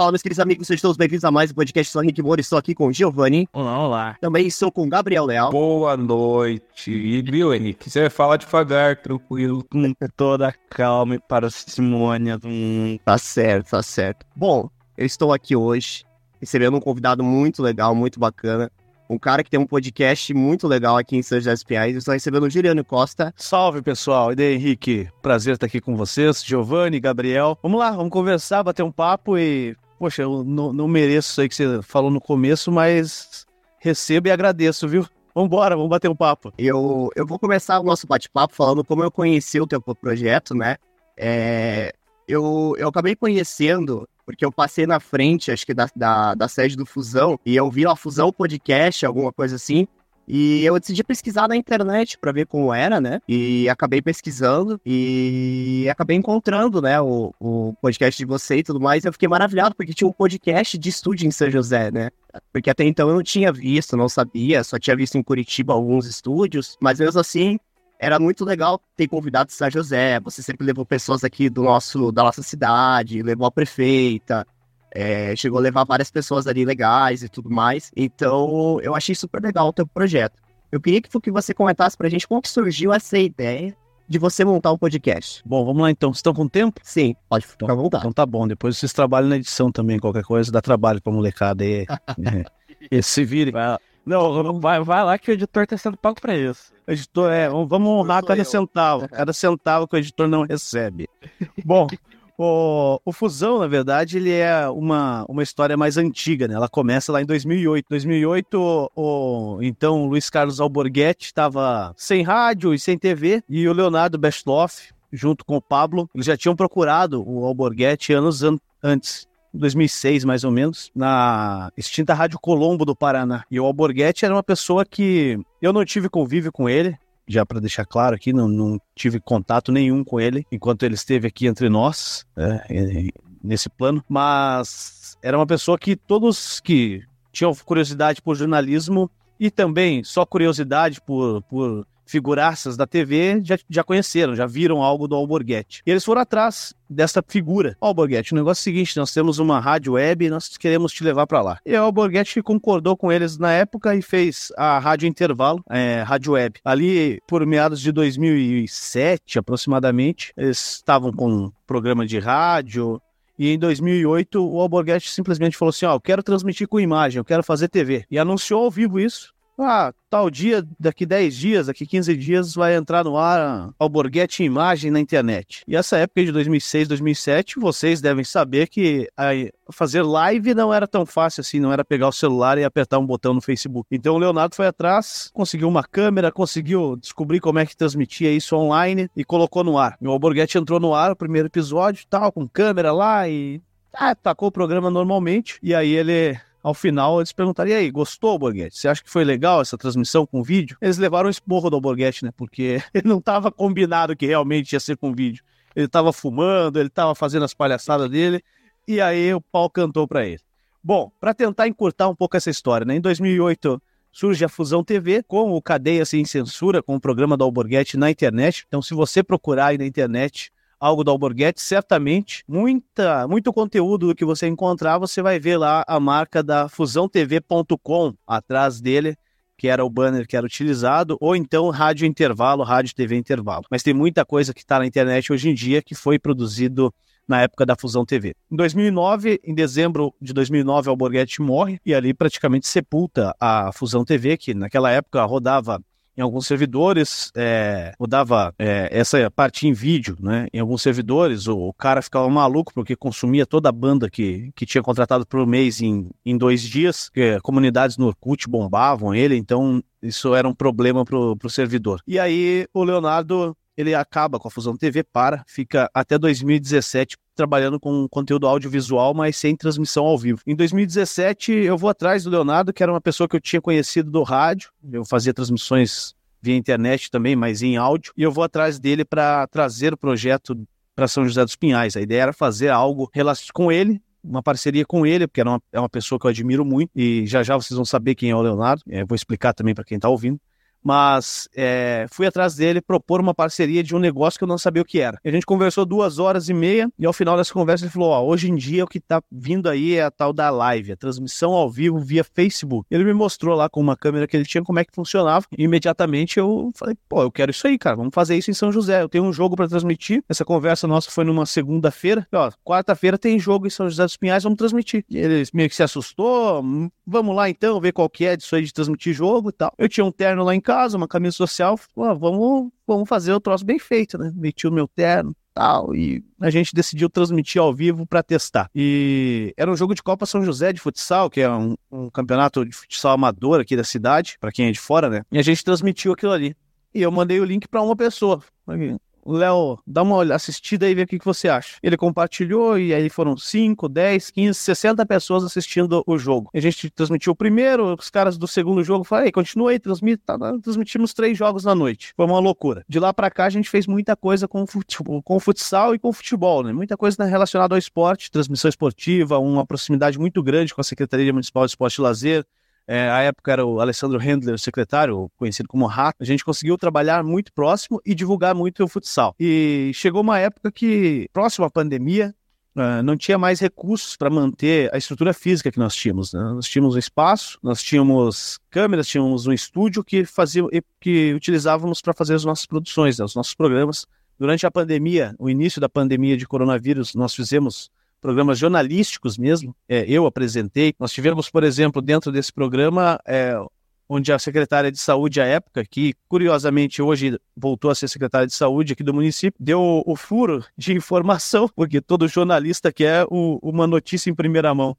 Fala, meus queridos amigos, sejam todos bem-vindos a mais um podcast Sou Henrique Moura. Estou aqui com o Giovanni. Olá, olá. Também estou com o Gabriel Leal. Boa noite. E viu, Henrique? Você vai falar devagar, tranquilo. Com toda calma e parcimônia. Hum, Tá certo, tá certo. Bom, eu estou aqui hoje recebendo um convidado muito legal, muito bacana. Um cara que tem um podcast muito legal aqui em São José dos Pinhais. Eu estou recebendo o Juliano Costa. Salve, pessoal. E daí, Henrique? Prazer estar aqui com vocês. Giovanni, Gabriel. Vamos lá, vamos conversar, bater um papo e... Poxa, eu não, não mereço isso aí que você falou no começo, mas recebo e agradeço, viu? Vambora, vamos bater um papo. Eu, eu vou começar o nosso bate-papo falando como eu conheci o teu projeto, né? É, eu, eu acabei conhecendo, porque eu passei na frente, acho que da, da, da sede do Fusão, e eu vi a Fusão Podcast, alguma coisa assim, e eu decidi pesquisar na internet para ver como era, né? E acabei pesquisando e acabei encontrando, né, o, o podcast de você e tudo mais. Eu fiquei maravilhado porque tinha um podcast de estúdio em São José, né? Porque até então eu não tinha visto, não sabia, só tinha visto em Curitiba alguns estúdios, mas mesmo assim era muito legal ter convidado de São José. Você sempre levou pessoas aqui do nosso, da nossa cidade, levou a prefeita, é, chegou a levar várias pessoas ali legais e tudo mais. Então, eu achei super legal o teu projeto. Eu queria que, você comentasse pra gente como que surgiu essa ideia de você montar um podcast. Bom, vamos lá então. Vocês estão com tempo? Sim, pode ficar à vontade. Então tá bom. Depois vocês trabalham na edição também, qualquer coisa, dá trabalho pra molecada aí. é. E se virem. Não, vai, vai lá que o editor tá sendo pago pra isso. Editor, é, vamos honrar cada eu. centavo. Cada centavo que o editor não recebe. Bom, o, o Fusão, na verdade, ele é uma, uma história mais antiga, né? Ela começa lá em 2008. 2008, o, o então, Luiz Carlos Alborguete estava sem rádio e sem TV, e o Leonardo Bestloff, junto com o Pablo, eles já tinham procurado o Alborguete anos an antes. 2006, mais ou menos, na extinta Rádio Colombo do Paraná. E o Alborguete era uma pessoa que eu não tive convívio com ele, já para deixar claro aqui, não, não, tive contato nenhum com ele enquanto ele esteve aqui entre nós, é, nesse plano, mas era uma pessoa que todos que tinham curiosidade por jornalismo e também só curiosidade por, por figuraças da TV já, já conheceram, já viram algo do Alborguete. E eles foram atrás dessa figura. Ó, Alborguete, o negócio é o seguinte, nós temos uma rádio web e nós queremos te levar para lá. E o Alborguete concordou com eles na época e fez a Rádio Intervalo, é, Rádio Web. Ali, por meados de 2007, aproximadamente, eles estavam com um programa de rádio, e em 2008, o Alborguete simplesmente falou assim: Ó, eu quero transmitir com imagem, eu quero fazer TV. E anunciou ao vivo isso. Ah, tal dia, daqui 10 dias, daqui 15 dias, vai entrar no ar Alborguete em imagem na internet. E essa época de 2006, 2007, vocês devem saber que fazer live não era tão fácil assim, não era pegar o celular e apertar um botão no Facebook. Então o Leonardo foi atrás, conseguiu uma câmera, conseguiu descobrir como é que transmitia isso online e colocou no ar. E o entrou no ar, o primeiro episódio, tal, com câmera lá e ah, tacou o programa normalmente. E aí ele ao final, eles perguntaram: e aí, gostou, Borghetti? Você acha que foi legal essa transmissão com vídeo? Eles levaram o esporro do Borghetti, né? Porque ele não estava combinado que realmente ia ser com vídeo. Ele estava fumando, ele estava fazendo as palhaçadas dele, e aí o pau cantou para ele. Bom, para tentar encurtar um pouco essa história, né? Em 2008 surge a Fusão TV com o Cadeia Sem Censura, com o programa do Alborguete na internet. Então, se você procurar aí na internet algo do Alborguete, certamente muita, muito conteúdo que você encontrar, você vai ver lá a marca da fusãotv.com atrás dele, que era o banner que era utilizado, ou então Rádio Intervalo, Rádio TV Intervalo. Mas tem muita coisa que está na internet hoje em dia que foi produzido na época da Fusão TV. Em 2009, em dezembro de 2009, o Alborguete morre e ali praticamente sepulta a Fusão TV, que naquela época rodava em alguns servidores, é, mudava é, essa parte em vídeo, né? Em alguns servidores, o, o, cara ficava maluco porque consumia toda a banda que, que tinha contratado por mês em, em dois dias. Comunidades no Orkut bombavam ele, então isso era um problema pro, pro servidor. E aí o Leonardo ele acaba com a Fusão TV, para, fica até 2017 trabalhando com conteúdo audiovisual, mas sem transmissão ao vivo. Em 2017, eu vou atrás do Leonardo, que era uma pessoa que eu tinha conhecido do rádio, eu fazia transmissões via internet também, mas em áudio, e eu vou atrás dele para trazer o projeto para São José dos Pinhais. A ideia era fazer algo com ele, uma parceria com ele, porque era uma, é uma pessoa que eu admiro muito, e já já vocês vão saber quem é o Leonardo, é, vou explicar também para quem está ouvindo. Mas é, fui atrás dele propor uma parceria de um negócio que eu não sabia o que era. A gente conversou duas horas e meia e ao final dessa conversa ele falou: ó, hoje em dia o que tá vindo aí é a tal da live, a transmissão ao vivo via Facebook. Ele me mostrou lá com uma câmera que ele tinha como é que funcionava e imediatamente eu falei: pô, eu quero isso aí, cara, vamos fazer isso em São José. Eu tenho um jogo para transmitir. Essa conversa nossa foi numa segunda-feira. Ó, quarta-feira tem jogo em São José dos Pinhais, vamos transmitir. E ele meio que se assustou, hum, vamos lá então ver qual que é disso aí de transmitir jogo e tal. Eu tinha um terno lá em casa, uma camisa social, falei, vamos, vamos fazer o troço bem feito, né? Meti o meu terno, tal, e a gente decidiu transmitir ao vivo para testar. E era um jogo de Copa São José de futsal, que é um, um campeonato de futsal amador aqui da cidade, para quem é de fora, né? E a gente transmitiu aquilo ali. E eu mandei o link para uma pessoa. Léo, dá uma assistida aí e vê o que, que você acha. Ele compartilhou e aí foram 5, 10, 15, 60 pessoas assistindo o jogo. A gente transmitiu o primeiro, os caras do segundo jogo falaram, continua aí, tá, transmitimos três jogos na noite. Foi uma loucura. De lá para cá a gente fez muita coisa com, futebol, com futsal e com futebol, né? Muita coisa relacionada ao esporte, transmissão esportiva, uma proximidade muito grande com a Secretaria Municipal de Esporte e Lazer, é, a época era o Alessandro Handler, o secretário, conhecido como Rato. A gente conseguiu trabalhar muito próximo e divulgar muito o futsal. E chegou uma época que, próximo à pandemia, Uh, não tinha mais recursos para manter a estrutura física que nós tínhamos. Né? Nós tínhamos um espaço, nós tínhamos câmeras, tínhamos um estúdio que fazia, que utilizávamos para fazer as nossas produções, né? os nossos programas. Durante a pandemia, o início da pandemia de coronavírus, nós fizemos programas jornalísticos mesmo, é, eu apresentei. Nós tivemos, por exemplo, dentro desse programa, é, onde a secretária de saúde à época, que curiosamente hoje voltou a ser secretária de saúde aqui do município, deu o, furo de informação, porque todo jornalista quer o, uma notícia em primeira mão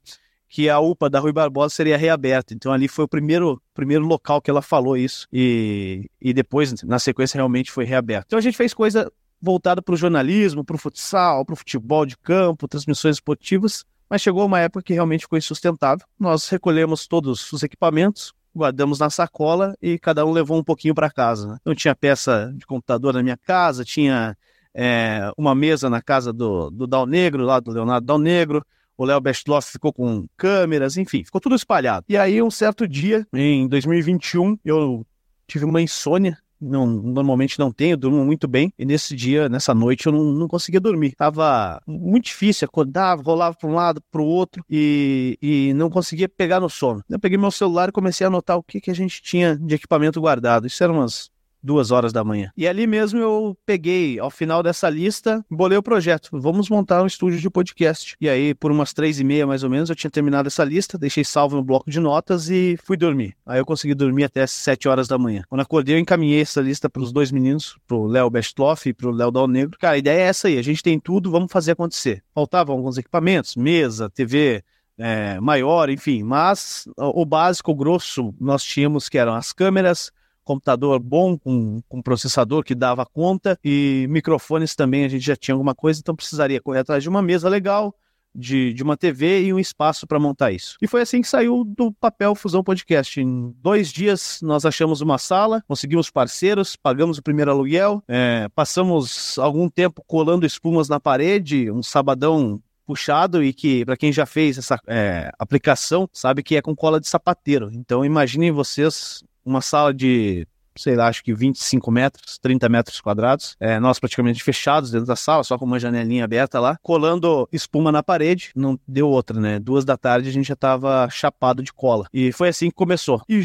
que a UPA da Rui Barbosa seria reaberta. Então ali foi o primeiro, primeiro local que ela falou isso e, e depois na sequência realmente foi reaberto. Então a gente fez coisa voltada para o jornalismo, para o futsal, para o futebol de campo, transmissões esportivas, mas chegou uma época que realmente ficou insustentável. Nós recolhemos todos os equipamentos, guardamos na sacola e cada um levou um pouquinho para casa. Né? Então tinha peça de computador na minha casa, tinha é, uma mesa na casa do, do Dal Negro, lá do Leonardo Dal Negro, o Léo Bestloff ficou com câmeras, enfim, ficou tudo espalhado. E aí, um certo dia, em 2021, eu tive uma insônia não, normalmente não tenho, durmo muito bem. E nesse dia, nessa noite, eu não, não conseguia dormir. Tava muito difícil, acordava, rolava para um lado, para o outro e, e não conseguia pegar no sono. Eu peguei meu celular e comecei a anotar o que, que a gente tinha de equipamento guardado. Isso eram umas duas horas da manhã. E ali mesmo eu peguei, ao final dessa lista, bolei o projeto. Vamos montar um estúdio de podcast. E aí, por umas três e meia mais ou menos, eu tinha terminado essa lista, deixei salvo no bloco de notas e fui dormir. Aí eu consegui dormir até sete horas da manhã. Quando acordei, eu encaminhei essa lista para os dois meninos, pro Léo Bestloff e pro Léo Dal Negro. Cara, a ideia é essa aí, a gente tem tudo, vamos fazer acontecer. Faltavam alguns equipamentos, mesa, TV, é, maior, enfim, mas o básico, o grosso, nós tínhamos que eram as câmeras, computador bom, com, com processador que dava conta e microfones também a gente já tinha alguma coisa, então precisaria correr atrás de uma mesa legal, de, de uma TV e um espaço para montar isso. E foi assim que saiu do papel Fusão Podcast. Em dois dias nós achamos uma sala, conseguimos parceiros, pagamos o primeiro aluguel, é, passamos algum tempo colando espumas na parede, um sabadão puxado e que, para quem já fez essa é, aplicação, sabe que é com cola de sapateiro. Então imaginem vocês uma sala de sei lá, acho que 25 metros, 30 metros quadrados. É, nós praticamente fechados dentro da sala, só com uma janelinha aberta lá, colando espuma na parede. Não deu outra, né? Duas da tarde a gente já tava chapado de cola. E foi assim que começou. E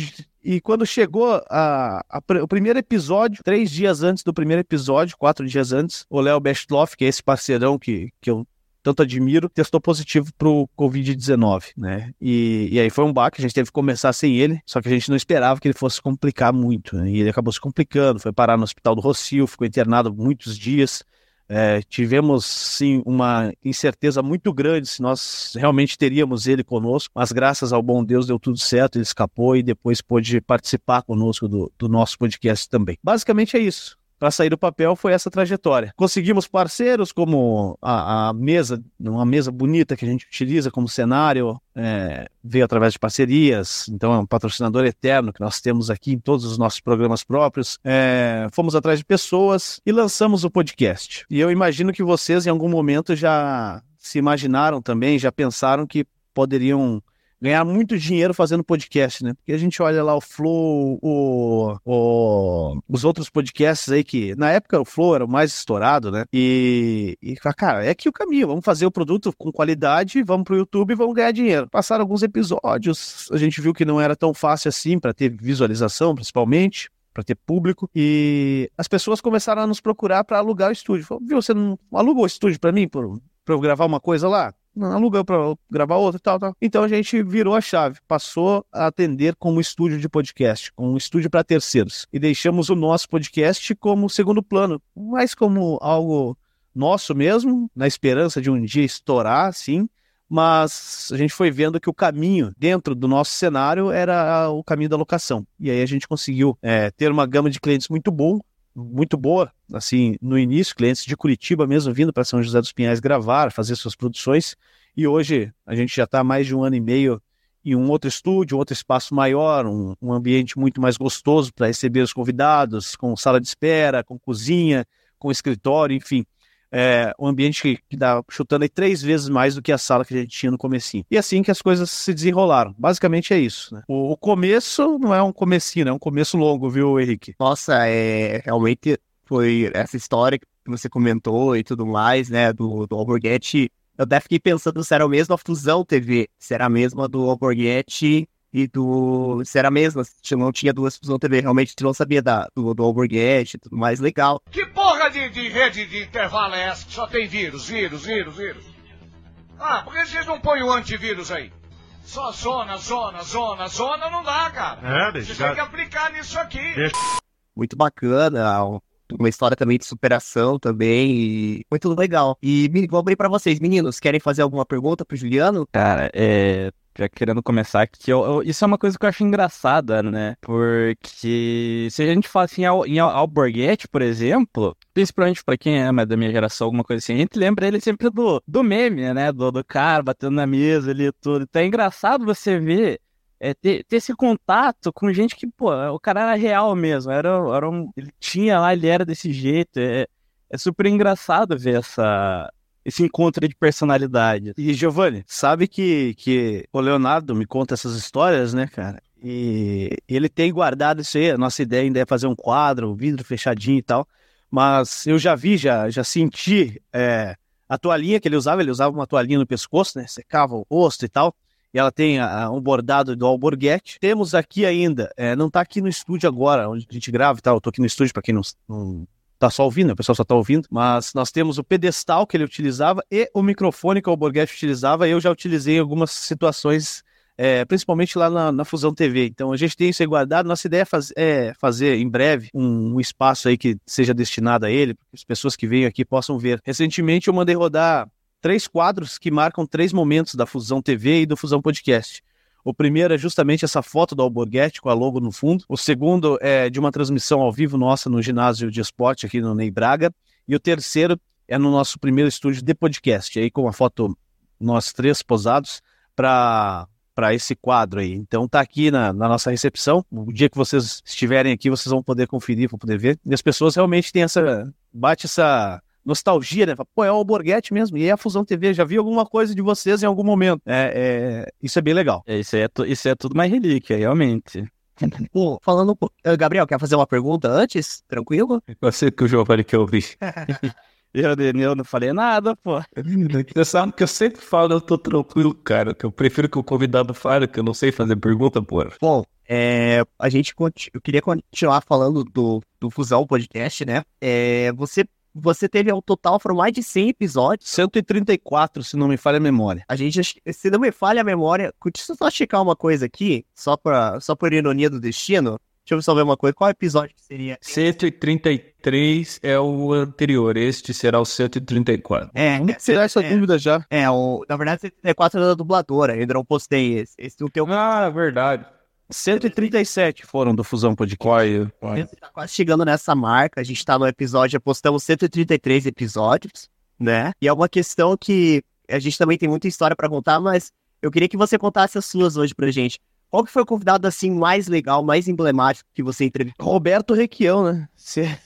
e quando chegou a, a, o primeiro episódio, três dias antes do primeiro episódio, quatro dias antes, o Léo Bestloff, que é esse parceirão que, que eu tanto admiro, testou positivo pro Covid-19, né? E, e aí foi um baque, a gente teve que começar sem ele, só que a gente não esperava que ele fosse complicar muito, né? E ele acabou se complicando, foi parar no hospital do Rocio, ficou internado muitos dias. É, tivemos sim uma incerteza muito grande se nós realmente teríamos ele conosco, mas graças ao bom Deus deu tudo certo, ele escapou e depois pôde participar conosco do, do nosso podcast também. Basicamente é isso para sair do papel foi essa trajetória. Conseguimos parceiros como a, a, mesa, uma mesa bonita que a gente utiliza como cenário, é, veio através de parcerias, então é um patrocinador eterno que nós temos aqui em todos os nossos programas próprios. É, fomos atrás de pessoas e lançamos o podcast. E eu imagino que vocês em algum momento já se imaginaram também, já pensaram que poderiam ganhar muito dinheiro fazendo podcast, né? Porque a gente olha lá o Flow, o, o, os outros podcasts aí que, na época, o Flow era o mais estourado, né? E, e, cara, é que o caminho, vamos fazer o produto com qualidade, vamos pro YouTube e vamos ganhar dinheiro. Passaram alguns episódios, a gente viu que não era tão fácil assim para ter visualização, principalmente para ter público. E as pessoas começaram a nos procurar para alugar o estúdio. Falou, viu, você não alugou o estúdio para mim, para eu gravar uma coisa lá? Alugou para gravar outra e tal, tal. Então a gente virou a chave, passou a atender como estúdio de podcast, como estúdio para terceiros. E deixamos o nosso podcast como segundo plano, mais como algo nosso mesmo, na esperança de um dia estourar, sim, mas a gente foi vendo que o caminho dentro do nosso cenário era o caminho da locação. E aí a gente conseguiu é, ter uma gama de clientes muito bom, muito boa, assim, no início, clientes de Curitiba mesmo vindo para São José dos Pinhais gravar, fazer suas produções. E hoje a gente já está mais de um ano e meio em um outro estúdio, um outro espaço maior, um, um ambiente muito mais gostoso para receber os convidados, com sala de espera, com cozinha, com escritório, enfim é, um ambiente que, que dá chutando aí três vezes mais do que a sala que a gente tinha no comecinho. E assim que as coisas se desenrolaram. Basicamente é isso. Né? O, o, começo não é um comecinho, é um começo longo, viu, Henrique? Nossa, é realmente foi essa história que você comentou e tudo mais, né, do, do Alborguete. Eu até fiquei pensando se era a mesma Fusão TV, se era a mesma do Alborguete e do. Se era a mesma, se não tinha duas Fusão TV, realmente não sabia da, do, do Alborguete e tudo mais, legal. Que porra de, de rede de intervalo é essa que só tem vírus, vírus, vírus, vírus? Ah, por que vocês não põem o antivírus aí? Só zona, zona, zona, zona não dá, cara. É, deixa. Você tem que aplicar nisso aqui. Deixa. Muito bacana, uma história também de superação também, e muito legal. E vou abrir para vocês, meninos, querem fazer alguma pergunta pro Juliano? Cara, é já querendo começar aqui, eu, eu, isso é uma coisa que eu acho engraçada, né? Porque se a gente fala assim em Alborguete, por exemplo, principalmente para quem é da minha geração, alguma coisa assim, a gente lembra ele sempre do, do meme, né? Do, do cara batendo na mesa ali e tudo. Então é engraçado você ver é, ter, ter, esse contato com gente que, pô, o cara era real mesmo, era, era um, ele tinha lá, ele era desse jeito, é, é super engraçado ver essa, esse encontro de personalidade. E Giovanni, sabe que, que o Leonardo me conta essas histórias, né, cara? E ele tem guardado isso aí. A nossa ideia ainda é fazer um quadro, um vidro fechadinho e tal. Mas eu já vi, já, já senti é, a toalhinha que ele usava. Ele usava uma toalhinha no pescoço, né? Secava o rosto e tal. E ela tem a, um bordado do alborguete. Temos aqui ainda, é, não está aqui no estúdio agora, onde a gente grava e tal. Eu tô aqui no estúdio, para quem não, não tá só ouvindo, o pessoal só tá ouvindo, mas nós temos o pedestal que ele utilizava e o microfone que o Alborguete utilizava, eu já utilizei em algumas situações, é, principalmente lá na, na, Fusão TV. Então a gente tem isso aí guardado, nossa ideia é, faz, é fazer em breve um, um, espaço aí que seja destinado a ele, para que as pessoas que vêm aqui possam ver. Recentemente eu mandei rodar três quadros que marcam três momentos da Fusão TV e do Fusão Podcast. O primeiro é justamente essa foto do Alborguete com a logo no fundo. O segundo é de uma transmissão ao vivo nossa no ginásio de esporte aqui no Ney Braga. E o terceiro é no nosso primeiro estúdio de podcast, aí com a foto nós três posados para para esse quadro aí. Então tá aqui na, na, nossa recepção. O dia que vocês estiverem aqui, vocês vão poder conferir, vão poder ver. E as pessoas realmente têm essa bate essa nostalgia, né? Pô, é o Alborguete mesmo, e é a Fusão TV, já vi alguma coisa de vocês em algum momento. É, é isso é bem legal. É, isso, é, isso é tudo mais relíquia, realmente. Pô, falando. Gabriel, quer fazer uma pergunta antes? Tranquilo? Eu sei que o Giovanni que eu vi. Eu, eu não falei nada, pô. Você sabe que eu sempre falo, eu tô tranquilo, cara. Que eu prefiro que o convidado fale, que eu não sei fazer pergunta, pô. Bom, é, a gente eu queria continuar falando do, do Fusão Podcast, né? É, você você teve ao total, foram mais de 100 episódios. 134, se não me falha a memória. A gente, se não me falha a memória, deixa eu só checar uma coisa aqui, só, pra, só por ironia do destino. Deixa eu só ver uma coisa. Qual episódio que seria? 133 é o anterior. Este será o 134. É, será essa é, dúvida já? É, o, na verdade, 134 é da dubladora. Ainda não postei esse. Esse o teu. Ah, verdade. 137 foram do Fusão Podcast. A gente tá quase chegando nessa marca. A gente tá no episódio, já postamos 133 episódios, né? E é uma questão que a gente também tem muita história para contar, mas eu queria que você contasse as suas hoje pra gente. Qual que foi o convidado assim mais legal, mais emblemático que você entrevistou? Roberto Requião, né? Você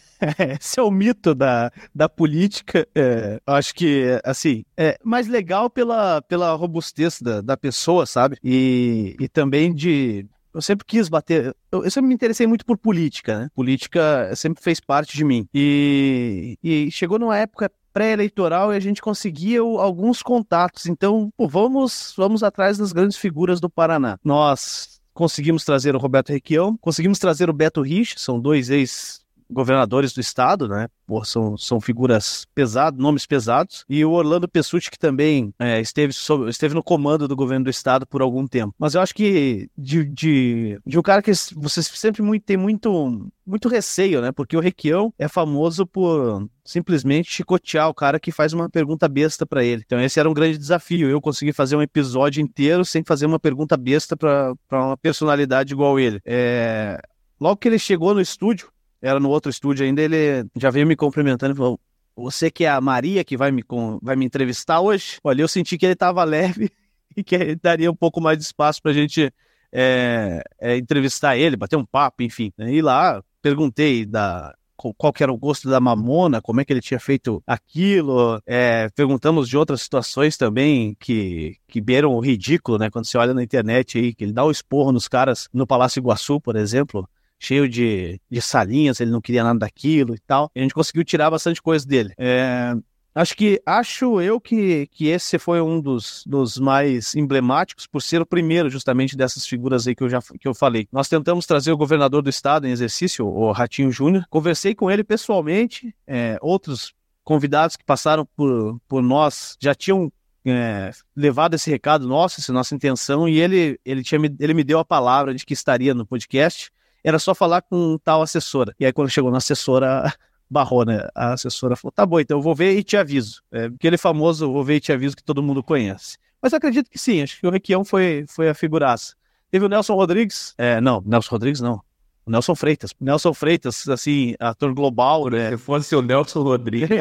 esse é o mito da, da política. É, acho que, assim, é mais legal pela, pela robustez da, da pessoa, sabe? E, e também de. Eu sempre quis bater. Eu, eu sempre me interessei muito por política, né? Política sempre fez parte de mim. E, e chegou numa época pré-eleitoral e a gente conseguia alguns contatos. Então, pô, vamos, vamos atrás das grandes figuras do Paraná. Nós conseguimos trazer o Roberto Requião, conseguimos trazer o Beto Rich, são dois ex governadores do estado, né? Pô, são, são figuras pesadas, nomes pesados. E o Orlando Pessutti, que também é, esteve, esteve no comando do governo do estado por algum tempo. Mas eu acho que de, de, de um cara que você sempre muito, tem muito, muito receio, né? Porque o Requião é famoso por simplesmente chicotear o cara que faz uma pergunta besta para ele. Então esse era um grande desafio. Eu consegui fazer um episódio inteiro sem fazer uma pergunta besta para uma personalidade igual ele. É... Logo que ele chegou no estúdio, era no outro estúdio ainda, ele já veio me cumprimentando e falou: Você que é a Maria que vai me, vai me entrevistar hoje? Olha, eu senti que ele estava leve e que daria um pouco mais de espaço para a gente é, é, entrevistar ele, bater um papo, enfim. E lá perguntei da, qual que era o gosto da mamona, como é que ele tinha feito aquilo. É, perguntamos de outras situações também que, que beiram o ridículo, né? Quando você olha na internet aí, que ele dá o esporro nos caras no Palácio Iguaçu, por exemplo cheio de, de salinhas, ele não queria nada daquilo e tal. E a gente conseguiu tirar bastante coisa dele. É, acho que acho eu que, que esse foi um dos, dos mais emblemáticos por ser o primeiro justamente dessas figuras aí que eu já que eu falei. Nós tentamos trazer o governador do estado em exercício, o Ratinho Júnior. Conversei com ele pessoalmente. É, outros convidados que passaram por, por nós já tinham é, levado esse recado nosso, essa nossa intenção, e ele, ele, tinha, ele me deu a palavra de que estaria no podcast era só falar com tal assessora. E aí, quando chegou na assessora, barrou, né? A assessora falou: tá bom, então eu vou ver e te aviso. É, aquele famoso vou ver e te aviso que todo mundo conhece. Mas acredito que sim, acho que o Requião foi, foi a figuraça. Teve o Nelson Rodrigues. É, não, Nelson Rodrigues não. O Nelson Freitas. Nelson Freitas, assim, ator global, né? Se fosse o Nelson Rodrigues.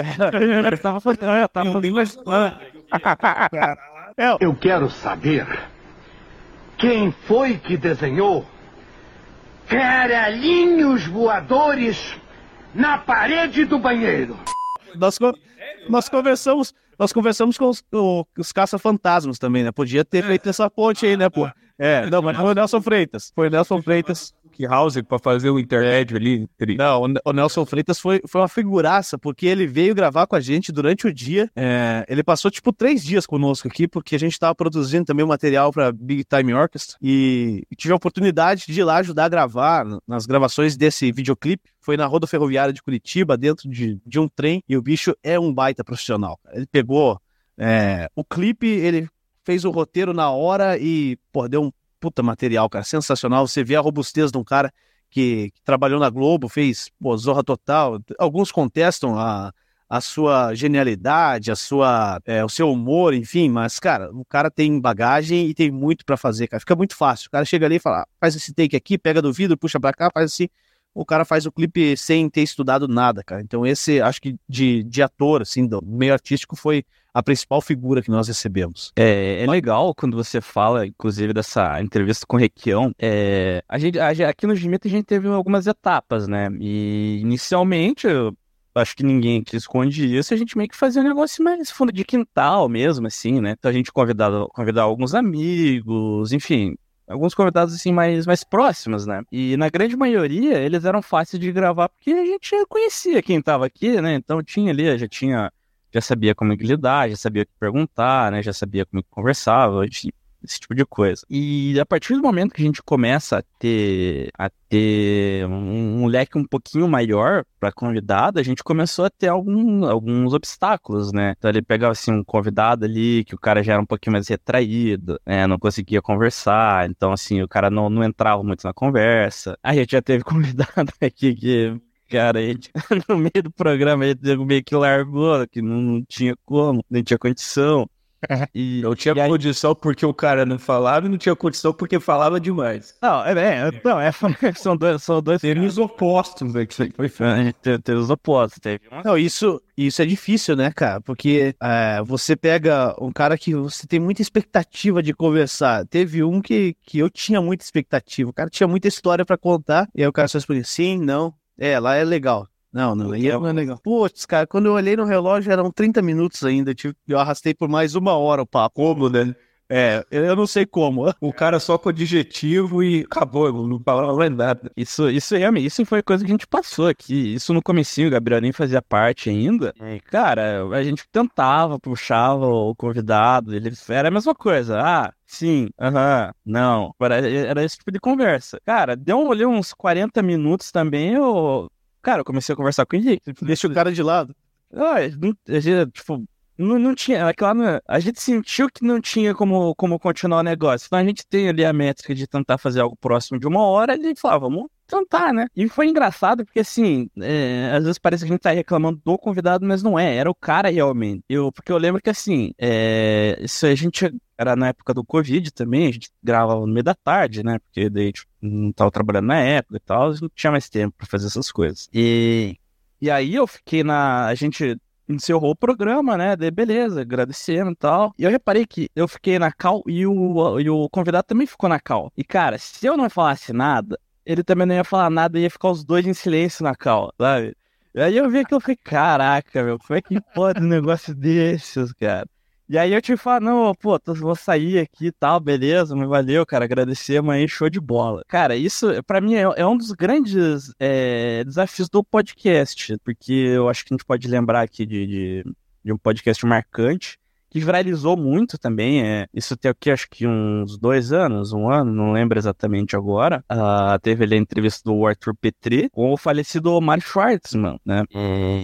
eu tava Eu quero saber quem foi que desenhou caralhinhos voadores na parede do banheiro. Nós, nós conversamos, nós conversamos com os, os caça-fantasmas também, né? Podia ter feito essa ponte aí, né, pô? É, não, mas foi o Nelson Freitas. Foi o Nelson Freitas. House para fazer o intermédio ali. Não, o Nelson Freitas foi, foi uma figuraça, porque ele veio gravar com a gente durante o dia. É, ele passou tipo três dias conosco aqui, porque a gente estava produzindo também material para Big Time Orchestra e, e tive a oportunidade de ir lá ajudar a gravar nas gravações desse videoclipe. Foi na Roda Ferroviária de Curitiba, dentro de, de um trem, e o bicho é um baita profissional. Ele pegou é, o clipe, ele fez o roteiro na hora e, pô, deu um puta material, cara, sensacional. Você vê a robustez de um cara que, que trabalhou na Globo, fez pô, Zorra Total. Alguns contestam a, a sua genialidade, a sua, é, o seu humor, enfim, mas, cara, o cara tem bagagem e tem muito para fazer, cara. Fica muito fácil. O cara chega ali e fala, ah, faz esse take aqui, pega do vidro, puxa pra cá, faz assim. O cara faz o clipe sem ter estudado nada, cara. Então, esse, acho que de, de ator, assim, do meio artístico, foi a principal figura que nós recebemos. É, é legal quando você fala, inclusive, dessa entrevista com o Requião. É, a gente, a, aqui no Gimita a gente teve algumas etapas, né? E inicialmente, eu acho que ninguém que esconde isso, a gente meio que fazia um negócio mais fundo de quintal mesmo, assim, né? Então a gente convidava, convidava alguns amigos, enfim, alguns convidados assim mais, mais próximos, né? E na grande maioria eles eram fáceis de gravar porque a gente conhecia quem tava aqui, né? Então tinha ali, já tinha já sabia como lidar, já sabia o que perguntar, né? Já sabia como conversava, esse tipo de coisa. E a partir do momento que a gente começa a ter, a ter um, um leque um pouquinho maior para convidado, a gente começou a ter algum, alguns obstáculos, né? Então ele pegava assim um convidado ali que o cara já era um pouquinho mais retraído, né? Não conseguia conversar, então assim o cara não, não entrava muito na conversa. A gente já teve convidado aqui que cara, aí, no meio do programa, ele meio que largou, que não, não tinha como, nem tinha condição. E, não tinha aí... condição porque o cara não falava e não tinha condição porque falava demais. Não, é, é, não, é são dois, são dois teve os opostos, né, que foi teve, teve os opostos, teve uma... Não, isso, isso é difícil, né, cara? Porque é, você pega um cara que você tem muita expectativa de conversar. Teve um que, que eu tinha muita expectativa. O cara tinha muita história para contar. E aí o cara só respondia sim, não, é, lá é legal. Não, não, aí não é legal. Putz, cara, quando eu olhei no relógio eram 30 minutos ainda. Eu arrastei por mais uma hora o papo. Como, né? É, eu não sei como. O cara só com adjetivo e acabou, não falava mais nada. Isso, isso isso foi coisa que a gente passou aqui. Isso no comecinho, o Gabriel nem fazia parte ainda. E, cara, a gente tentava, puxava o convidado, ele era a mesma coisa. Ah, sim, aham, não. Era, era esse tipo de conversa. Cara, deu ali uns 40 minutos também, eu. Cara, eu comecei a conversar com ele. Deixa o cara de lado. Ah, a gente, tipo, não, não tinha, é claro, não- a gente sentiu que não tinha como, como continuar o negócio. Então a gente tem ali a métrica de tentar fazer algo próximo de uma hora e falava, vamos tentar, né? E foi engraçado porque, assim, é, às vezes parece que a gente tá reclamando do convidado, mas não é, era o cara realmente. Eu, porque eu lembro que, assim, é, isso a gente era na época do Covid também, a gente gravava no meio da tarde, né? Porque daí a gente não tava trabalhando na época e tal, não tinha mais tempo pra fazer essas coisas. E, e aí eu fiquei na. A gente encerrou o programa, né? Daí beleza, agradecendo e tal. E eu reparei que eu fiquei na cal e o, e o convidado também ficou na cal. E cara, se eu não falasse nada, ele também não ia falar nada e ia ficar os dois em silêncio na cal, sabe? E aí eu vi que eu falei, caraca, meu, como é que pode um negócio desses, cara? E aí eu que falar, não, pô, vou sair aqui e tal, beleza, mas valeu, cara, agradecer, mas show de bola. Cara, isso pra mim é, é um dos grandes é, desafios do podcast, porque eu acho que a gente pode lembrar aqui de, de, de um podcast marcante, que viralizou muito também, é, isso tem aqui acho que uns dois anos, um ano, não lembro exatamente agora, Ah, teve ali a entrevista do Arthur Petri com o falecido Mário Schwartzman, né?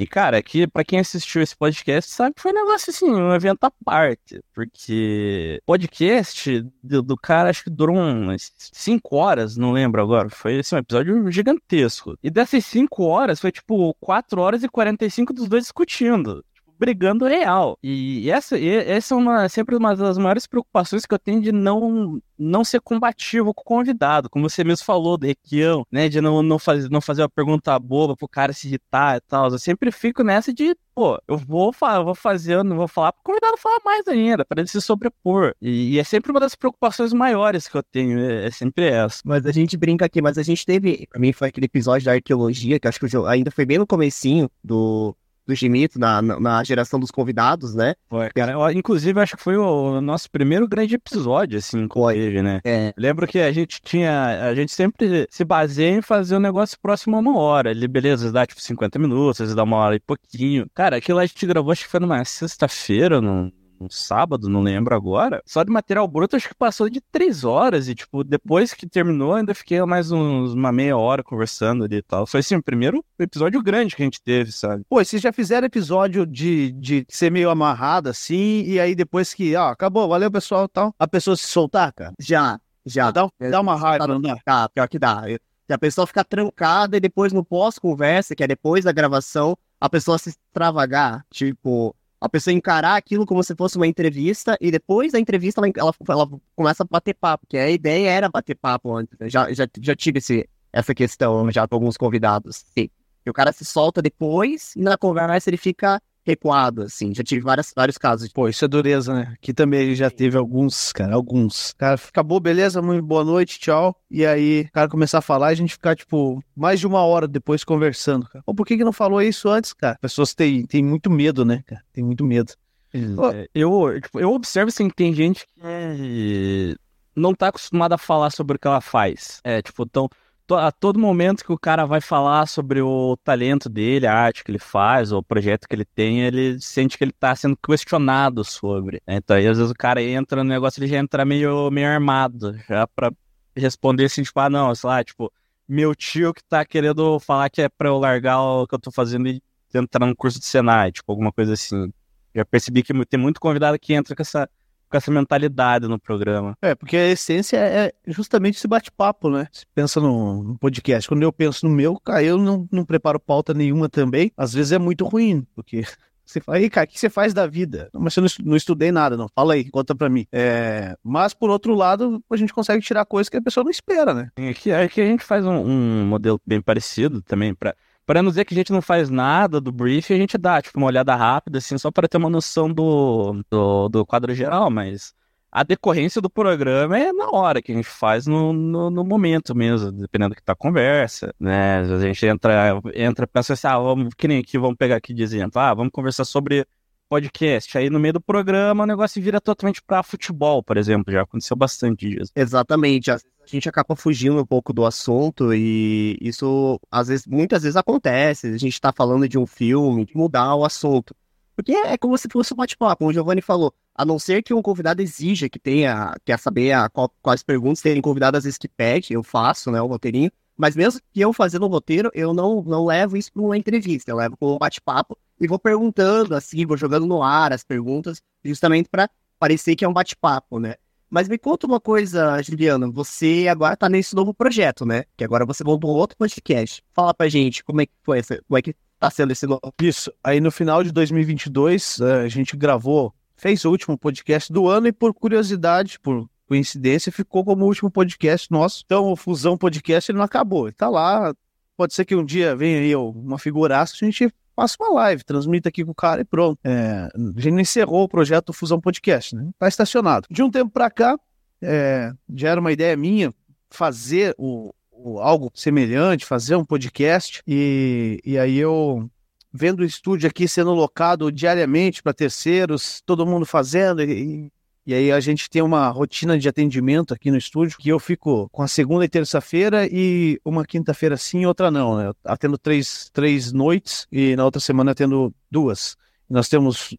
E, cara, aqui, pra quem assistiu esse podcast, sabe que foi um negócio assim, um evento à parte. Porque podcast do, do cara, acho que durou umas 5 horas, não lembro agora. Foi assim, um episódio gigantesco. E dessas 5 horas, foi tipo 4 horas e 45 dos dois discutindo. Brigando real. E essa, e essa é uma, sempre uma das maiores preocupações que eu tenho de não, não ser combativo com o convidado. Como você mesmo falou, do requião, né? De não, não, fazer, não fazer uma pergunta boba pro cara se irritar e tal. Eu sempre fico nessa de, pô, eu vou, eu vou fazer, eu não vou falar pro convidado falar mais ainda, para ele se sobrepor. E, e é sempre uma das preocupações maiores que eu tenho, é, é sempre essa. Mas a gente brinca aqui, mas a gente teve. Pra mim foi aquele episódio da arqueologia, que acho que Jo- ainda foi bem no comecinho do, do Gimito, na, na, geração dos convidados, né? Foi, cara. Eu, inclusive, acho que foi o nosso primeiro grande episódio, assim, teve, né? É. Lembro que a gente tinha. A gente sempre se baseia em fazer um negócio próximo a uma hora. Ele, beleza, dá tipo 50 minutos, às vezes dá uma hora e pouquinho. Cara, aquilo a gente gravou, acho que foi numa sexta-feira, num, num sábado, não lembro agora. Só de material bruto, acho que passou de três horas. E, tipo, depois que terminou, ainda fiquei mais uns, uma meia hora conversando ali e tal. Foi assim, o primeiro episódio grande que a gente teve, sabe? Pô, vocês já fizeram episódio de, de ser meio amarrado assim, e aí depois que, ó, acabou, valeu pessoal e tal, a pessoa se soltar, cara? Já, já. Dá, dá uma raiva, não dá? Tá, pior que dá. Se a pessoa ficar trancada e depois no pós-conversa, que é depois da gravação, a pessoa se extravagar. Tipo, a pessoa encarar aquilo como se fosse uma entrevista e depois da entrevista ela, ela, ela começa a bater papo, que a ideia era bater papo antes. né? Já, já, já tive esse, essa questão já com alguns convidados. Sim. E o cara se solta depois e na conversa ele fica recuado, assim. Já tive várias, vários casos. Pô, isso é dureza, né? Aqui também já teve alguns, cara, alguns. Cara, acabou, beleza, muito boa noite, tchau. E aí, o cara começar a falar e a gente ficar, tipo, mais de uma hora depois conversando, cara. Pô, por que que não falou isso antes, cara? Pessoas têm, têm muito medo, né, cara? Tem muito medo. É, eu, tipo, eu observo assim, que tem gente que é, não tá acostumada a falar sobre o que ela faz. É, tipo, então, to- a todo momento que o cara vai falar sobre o talento dele, a arte que ele faz, ou o projeto que ele tem, ele sente que ele tá sendo questionado sobre. né? Então, aí às vezes o cara entra no negócio, ele já entra meio, meio armado, já pra responder assim, tipo, ah, não, sei lá, tipo, meu tio que tá querendo falar que é pra eu largar o que eu tô fazendo e entrar no curso de Senai, tipo, alguma coisa assim. Já percebi que tem muito convidado que entra com essa, com essa mentalidade no programa. É, porque a essência é justamente esse bate-papo, né? Você pensa no, no podcast. Quando eu penso no meu, cara, eu não, não preparo pauta nenhuma também. Às vezes é muito ruim, porque você fala, aí, cara, o que você faz da vida? Mas eu não, estu- não estudei nada, não. Fala aí, conta pra mim. É, mas, por outro lado, a gente consegue tirar coisas que a pessoa não espera, né? Aqui, aqui a gente faz um, um modelo bem parecido também, pra, pra não dizer que a gente não faz nada do brief, a gente dá, tipo, uma olhada rápida, assim, só para ter uma noção do, do, do quadro geral, mas A decorrência do programa é na hora que a gente faz no, no, no momento mesmo, dependendo do que tá a conversa, né? A gente entra, entra pensa assim, ah, vamos, que nem aqui, vamos pegar aqui exemplo, ah, vamos conversar sobre podcast. Aí no meio do programa o negócio vira totalmente para futebol, por exemplo. Já aconteceu bastante disso. Exatamente. A gente acaba fugindo um pouco do assunto e isso às vezes, muitas vezes acontece. A gente tá falando de um filme, de mudar o assunto. Porque é como se fosse um bate-papo, como o Giovanni falou. A não ser que um convidado exija que tenha, quer saber a, qual, quais perguntas, tem convidado às vezes que pede, eu faço, né, o roteirinho. Mas mesmo que eu fazendo o roteiro, eu não, não levo isso para uma entrevista, eu levo para um bate-papo e vou perguntando, assim, vou jogando no ar as perguntas, justamente para parecer que é um bate-papo, né? Mas me conta uma coisa, Juliana, você agora está nesse novo projeto, né? Que agora você montou outro podcast. Fala pra gente como é que foi, essa, como é que tá sendo esse novo. Isso, aí no final de 2022, eh, a gente gravou, fez o último podcast do ano e por curiosidade, por coincidência, ficou como o último podcast nosso. Então, o Fusão Podcast ele não acabou, ele tá lá. Pode ser que um dia venha aí uma figuraça, a gente faça uma live, transmita aqui com o cara e pronto. É, a gente encerrou o projeto Fusão Podcast, né? Tá estacionado. De um tempo para cá, é, já era uma ideia minha fazer o, o, algo semelhante, fazer um podcast, e, e aí eu vendo o estúdio aqui sendo locado diariamente para terceiros, todo mundo fazendo, e, e aí a gente tem uma rotina de atendimento aqui no estúdio que eu fico com a segunda e terça-feira e uma quinta-feira sim e outra não, né? Atendo três, três noites e na outra semana atendo duas. Nós temos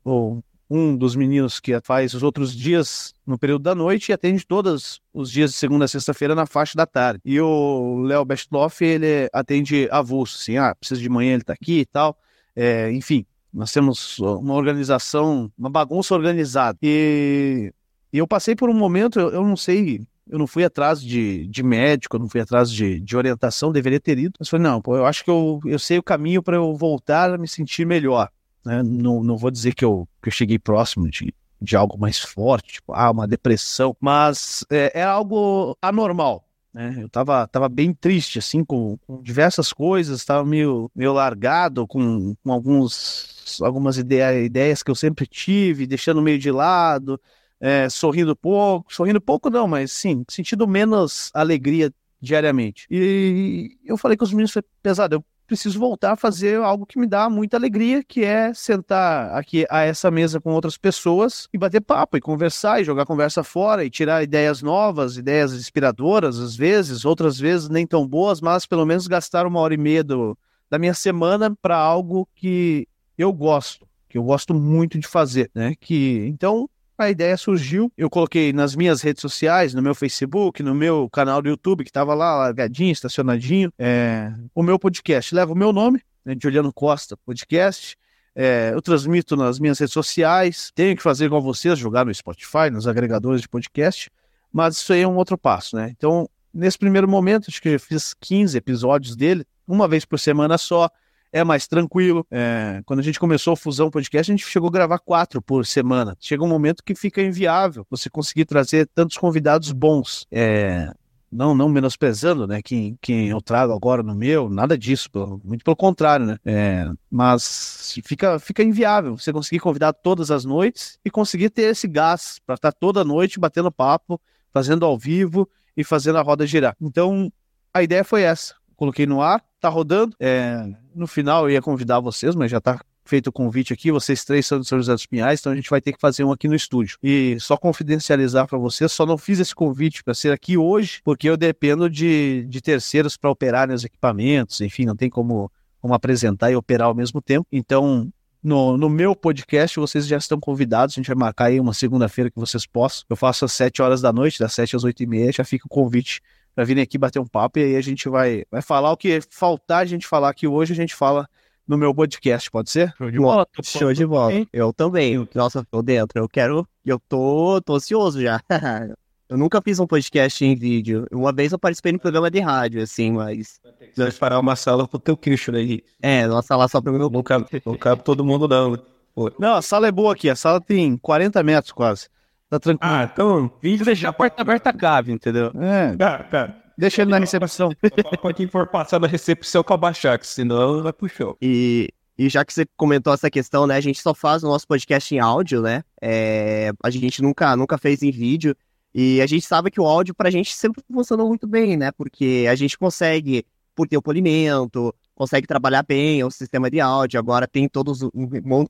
um dos meninos que faz os outros dias no período da noite e atende todos os dias de segunda a sexta-feira na faixa da tarde. E o Léo Bestloff, ele atende avulso, assim, ah, precisa de manhã ele tá aqui e tal. É, enfim, nós temos uma organização, uma bagunça organizada. E e eu passei por um momento, eu, eu não sei, eu não fui atrás de, de médico, eu não fui atrás de, de orientação, deveria ter ido. Mas falei, não, pô, eu acho que eu, eu sei o caminho para eu voltar a me sentir melhor. Né? Não, não vou dizer que eu, que eu cheguei próximo de, de algo mais forte, tipo, ah, uma depressão, mas é, é algo anormal. Né? Eu tava, tava bem triste, assim, com, com diversas coisas, tava meio, meio largado, com, com alguns, algumas ideia, ideias que eu sempre tive, deixando meio de lado, é, sorrindo pouco, sorrindo pouco não, mas sim, sentindo menos alegria diariamente. E eu falei com os meninos, foi pesado, eu preciso voltar a fazer algo que me dá muita alegria, que é sentar aqui a essa mesa com outras pessoas e bater papo e conversar e jogar conversa fora e tirar ideias novas, ideias inspiradoras às vezes, outras vezes nem tão boas, mas pelo menos gastar uma hora e meia do, da minha semana para algo que eu gosto, que eu gosto muito de fazer, né? Que então a ideia surgiu, eu coloquei nas minhas redes sociais, no meu Facebook, no meu canal do YouTube, que estava lá, largadinho, estacionadinho, é, o meu podcast. Leva o meu nome, né, Juliano Costa Podcast. É, eu transmito nas minhas redes sociais, tenho que fazer igual vocês, jogar no Spotify, nos agregadores de podcast, mas isso aí é um outro passo, né? Então, nesse primeiro momento, acho que eu fiz 15 episódios dele, uma vez por semana só, é mais tranquilo. É, quando a gente começou o Fusão Podcast, a gente chegou a gravar quatro por semana. Chega um momento que fica inviável você conseguir trazer tantos convidados bons. É, não, não menosprezando, né, quem, quem eu trago agora no meu, nada disso, muito pelo contrário, né, é, mas fica, fica inviável você conseguir convidar todas as noites e conseguir ter esse gás para estar toda noite batendo papo, fazendo ao vivo e fazendo a roda girar. Então, a ideia foi essa, coloquei no ar, tá rodando. É, no final eu ia convidar vocês, mas já tá feito o convite aqui. Vocês três são de São José dos Pinhais, então a gente vai ter que fazer um aqui no estúdio. E só confidencializar para vocês, só não fiz esse convite para ser aqui hoje, porque eu dependo de, de terceiros para operarem os equipamentos, enfim, não tem como, como apresentar e operar ao mesmo tempo. Então, no, no, meu podcast, vocês já estão convidados. A gente vai marcar aí uma segunda-feira que vocês possam. Eu faço às 7 horas da noite, das 7 às 8 e meia. Já fica o convite para virem aqui bater um papo e aí a gente vai, vai falar o que faltar a gente falar aqui hoje, a gente fala no meu podcast, pode ser? Show de bola. Show de bola. Eu também. Nossa, tô dentro. Eu quero. Eu tô, tô ansioso já. eu nunca fiz um podcast em vídeo. Uma vez eu participei no programa de rádio, assim, mas. Vai parar uma sala pro teu queixo aí. É, uma sala só pro meu. Não cabe, não cabe todo mundo, não. Pô. Não, a sala é boa aqui. A sala tem 40 metros quase. Tá tranquilo. Ah, então, vídeo deixar a porta aberta cabe, entendeu? É. Cara, cara. Deixa ele na recepção. Só quem for passar na recepção com a baixar, senão vai pro show. E E já que você comentou essa questão, né? A gente só faz o nosso podcast em áudio, né? É, a gente nunca, nunca fez em vídeo. E a gente sabe que o áudio pra gente sempre funcionou muito bem, né? Porque a gente consegue, por ter o polimento, consegue trabalhar bem o sistema de áudio. Agora tem todos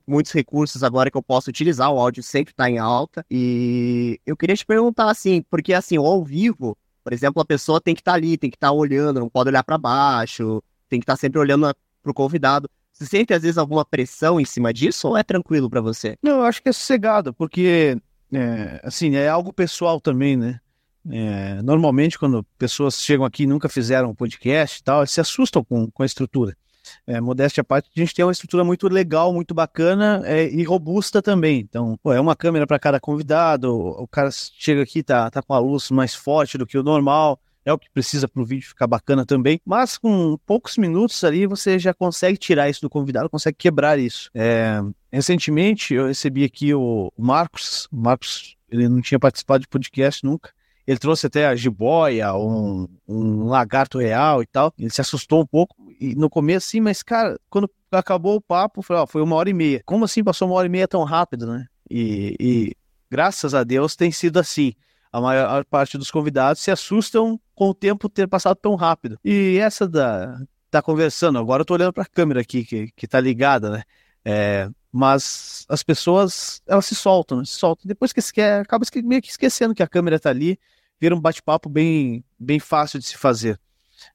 muitos recursos agora que eu posso utilizar. O áudio sempre está em alta. E eu queria te perguntar assim, porque assim, ao vivo, por exemplo, a pessoa tem que estar tá ali, tem que estar tá olhando, não pode olhar para baixo, tem que estar tá sempre olhando pro convidado. Você sente às vezes alguma pressão em cima disso ou é tranquilo para você? Não, eu acho que é sossegado, porque é, assim, é algo pessoal também, né? É, normalmente, quando pessoas chegam aqui e nunca fizeram podcast e tal, se assustam com, com a estrutura. É, modéstia à parte, a gente tem uma estrutura muito legal, muito bacana é, e robusta também. Então, pô, é uma câmera para cada convidado, o, o cara chega aqui, tá, tá com a luz mais forte do que o normal, é o que precisa para o vídeo ficar bacana também. Mas com poucos minutos ali você já consegue tirar isso do convidado, consegue quebrar isso. É, recentemente eu recebi aqui o Marcos. O Marcos ele não tinha participado de podcast nunca. Ele trouxe até a jiboia, um, um lagarto real e tal. Ele se assustou um pouco e no começo, sim, mas cara, quando acabou o papo, foi, ó, foi uma hora e meia. Como assim passou uma hora e meia tão rápido, né? E, e graças a Deus tem sido assim a maior parte dos convidados se assustam com o tempo ter passado tão rápido. E essa da tá conversando, agora eu tô olhando para a câmera aqui que, que tá ligada, né? É, mas as pessoas, elas se soltam, se soltam. Depois que quer, acaba meio que esquecendo que a câmera tá ali, vira um bate-papo bem, bem fácil de se fazer.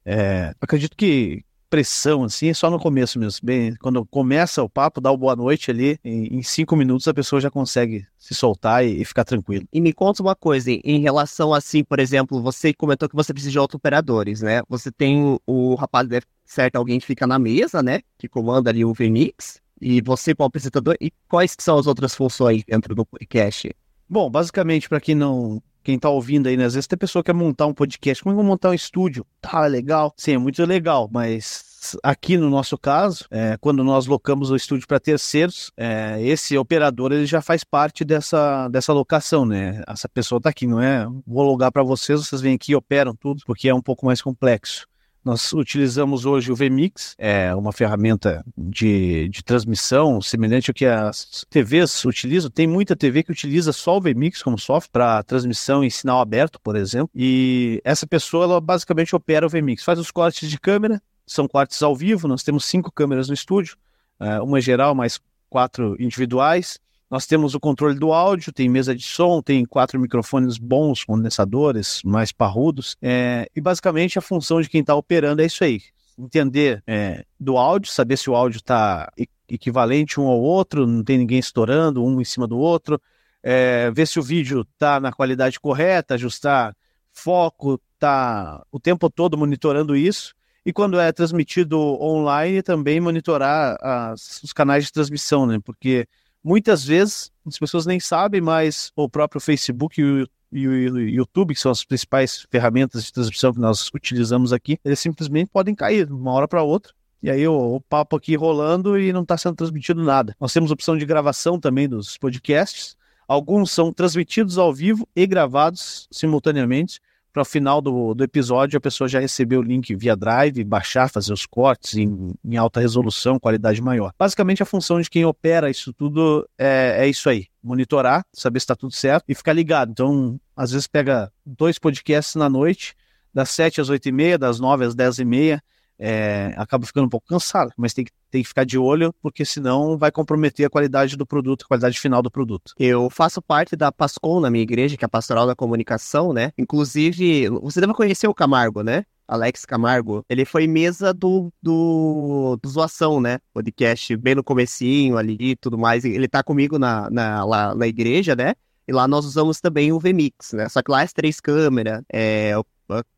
É, acredito que pressão, assim, é só no começo mesmo. Bem, quando começa o papo, dá o boa noite ali, em, em cinco minutos a pessoa já consegue se soltar e, e, ficar tranquilo. E me conta uma coisa, em relação assim, por exemplo, você comentou que você precisa de auto-operadores, né? Você tem o, o rapaz, deve certo, alguém que fica na mesa, né? Que comanda ali o VMix, e você como apresentador, e quais são as outras funções dentro do podcast? Bom, basicamente, para quem não quem tá ouvindo aí, né? Às vezes tem pessoa que quer montar um podcast, como é eu vou montar um estúdio? Tá, legal. Sim, é muito legal, mas aqui no nosso caso, é, quando nós locamos o estúdio para terceiros, é, esse operador ele já faz parte dessa, dessa locação, né? Essa pessoa tá aqui, não é? Vou logar para vocês, vocês vêm aqui operam tudo, porque é um pouco mais complexo. Nós utilizamos hoje o VMix, é uma ferramenta de, de transmissão semelhante ao que as TVs utilizam. Tem muita TV que utiliza só o VMix como software para transmissão em sinal aberto, por exemplo. E essa pessoa, ela basicamente opera o VMix, faz os cortes de câmera, são cortes ao vivo. Nós temos cinco câmeras no estúdio, é, uma geral mais quatro individuais. Nós temos o controle do áudio, tem mesa de som, tem quatro microfones bons, condensadores mais parrudos. É, e basicamente a função de quem está operando é isso aí: entender é, do áudio, saber se o áudio está equivalente um ao outro, não tem ninguém estourando um em cima do outro, é, ver se o vídeo está na qualidade correta, ajustar foco, tá o tempo todo monitorando isso. E quando é transmitido online, também monitorar as, os canais de transmissão, né? Porque Muitas vezes as pessoas nem sabem, mas o próprio Facebook e o, e o YouTube, que são as principais ferramentas de transmissão que nós utilizamos aqui, eles simplesmente podem cair de uma hora para outra. E aí o, o, papo aqui rolando e não está sendo transmitido nada. Nós temos opção de gravação também dos podcasts. Alguns são transmitidos ao vivo e gravados simultaneamente para o final do, do episódio a pessoa já receber o link via Drive, baixar, fazer os cortes em, em alta resolução, qualidade maior. Basicamente, a função de quem opera isso tudo é, é isso aí: monitorar, saber se está tudo certo e ficar ligado. Então, às vezes, pega dois podcasts na noite, das 7 às 8 e meia, das 9 às 10 e meia é, acaba ficando um pouco cansado, mas tem que, tem que ficar de olho, porque senão vai comprometer a qualidade do produto, a qualidade final do produto. Eu faço parte da PASCOM na minha igreja, que é a Pastoral da Comunicação, né? Inclusive, você deve conhecer o Camargo, né? Alex Camargo, ele foi mesa do, do, do Zoação, né? Podcast bem no comecinho ali e tudo mais. Ele tá comigo na, na, lá na igreja, né? E lá nós usamos também o VMix, né? Só que lá é as três câmeras, é,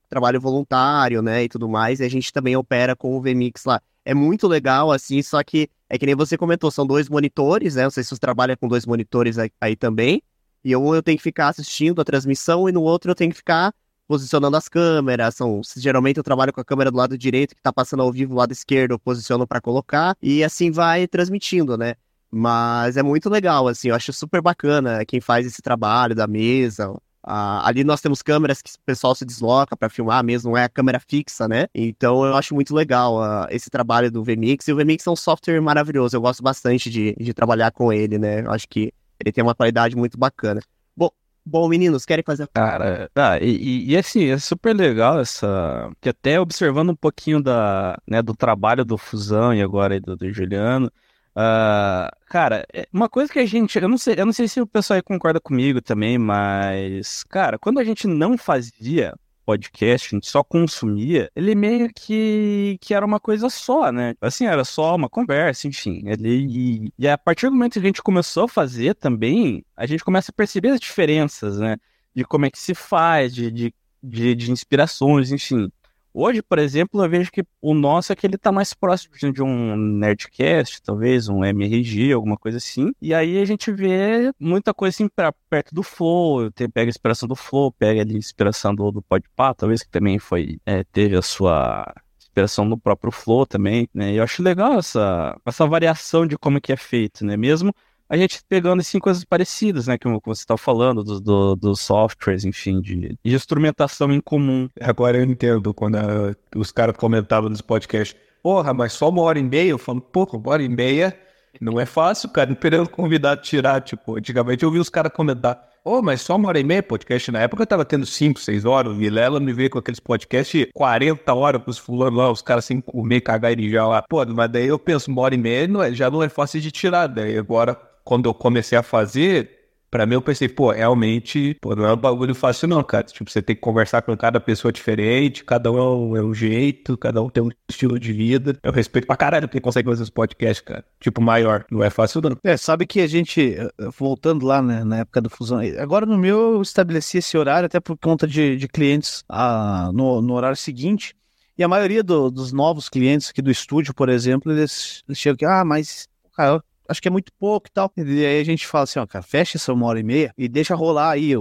trabalho voluntário, né, e tudo mais, e a gente também opera com o VMix lá. É muito legal, assim, só que é que nem você comentou, são dois monitores, né, não sei se você trabalha com dois monitores aí, aí também, e um eu tenho que ficar assistindo a transmissão e no outro eu tenho que ficar posicionando as câmeras, são, geralmente eu trabalho com a câmera do lado direito que tá passando ao vivo, o lado esquerdo eu posiciono para colocar, e assim vai transmitindo, né. Mas é muito legal, assim, eu acho super bacana quem faz esse trabalho da mesa, Ah, ali nós temos câmeras que o pessoal se desloca para filmar mesmo, não é a câmera fixa, né? Então eu acho muito legal uh, esse trabalho do VMix. E o VMix é um software maravilhoso, eu gosto bastante de, de trabalhar com ele, né? Eu acho que ele tem uma qualidade muito bacana. Bom, bom meninos, querem fazer. Cara, ah, e, e, assim, é super legal essa. Que até observando um pouquinho da, né, do trabalho do Fusão e agora do, do Juliano. Uh, cara, é uma coisa que a gente. Eu não, sei, eu não sei se o pessoal aí concorda comigo também, mas, cara, quando a gente não fazia podcast, só consumia, ele meio que, que era uma coisa só, né? Assim, era só uma conversa, enfim. Ele, e, e a partir do momento que a gente começou a fazer também, a gente começa a perceber as diferenças, né? De como é que se faz, de, de, de, de inspirações, enfim. Hoje, por exemplo, eu vejo que o nosso é que ele tá mais próximo de um Nerdcast, talvez, um MRG, alguma coisa assim. E aí a gente vê muita coisa assim pra, perto do Flow, pega a inspiração do Flow, pega ali a inspiração do, do Podpah, talvez que também foi, é, teve a sua inspiração no próprio Flow também, né? E eu acho legal essa, essa variação de como que é feito, né? Mesmo a gente pegando assim coisas parecidas, né? Como, você está falando, dos do, do softwares, enfim, de, de, instrumentação em comum. Agora eu entendo quando a, os caras comentavam nos podcasts, porra, mas só uma hora e meia? Eu falo, porra, uma hora e meia não é fácil, cara, esperando o convidado tirar, tipo, antigamente eu vi os caras comentar, ô, oh, mas só uma hora e meia podcast, na época eu tava tendo 5, 6 horas, o Vilela me veio com aqueles podcasts 40 horas pros fulano lá, os caras sem comer, cagar e já lá, pô, mas daí eu penso, uma hora e meia não é, já não é fácil de tirar, daí agora quando eu comecei a fazer, para mim eu pensei, pô, realmente, pô, não é um bagulho fácil não, cara. Tipo, você tem que conversar com cada pessoa diferente, cada um é um, é um jeito, cada um tem um estilo de vida. Eu respeito pra caralho quem consegue fazer esse podcast, cara. Tipo, maior. Não é fácil não. É, sabe que a gente, eh, voltando lá, né, na época da fusão, agora no meu eu estabeleci esse horário até por conta de, de clientes ah, no, no horário seguinte. E a maioria do, dos novos clientes aqui do estúdio, por exemplo, eles, eles chegam aqui, ah, mas, cara, acho que é muito pouco e tal. E aí a gente fala assim, ó, cara, fecha essa uma hora e meia e deixa rolar aí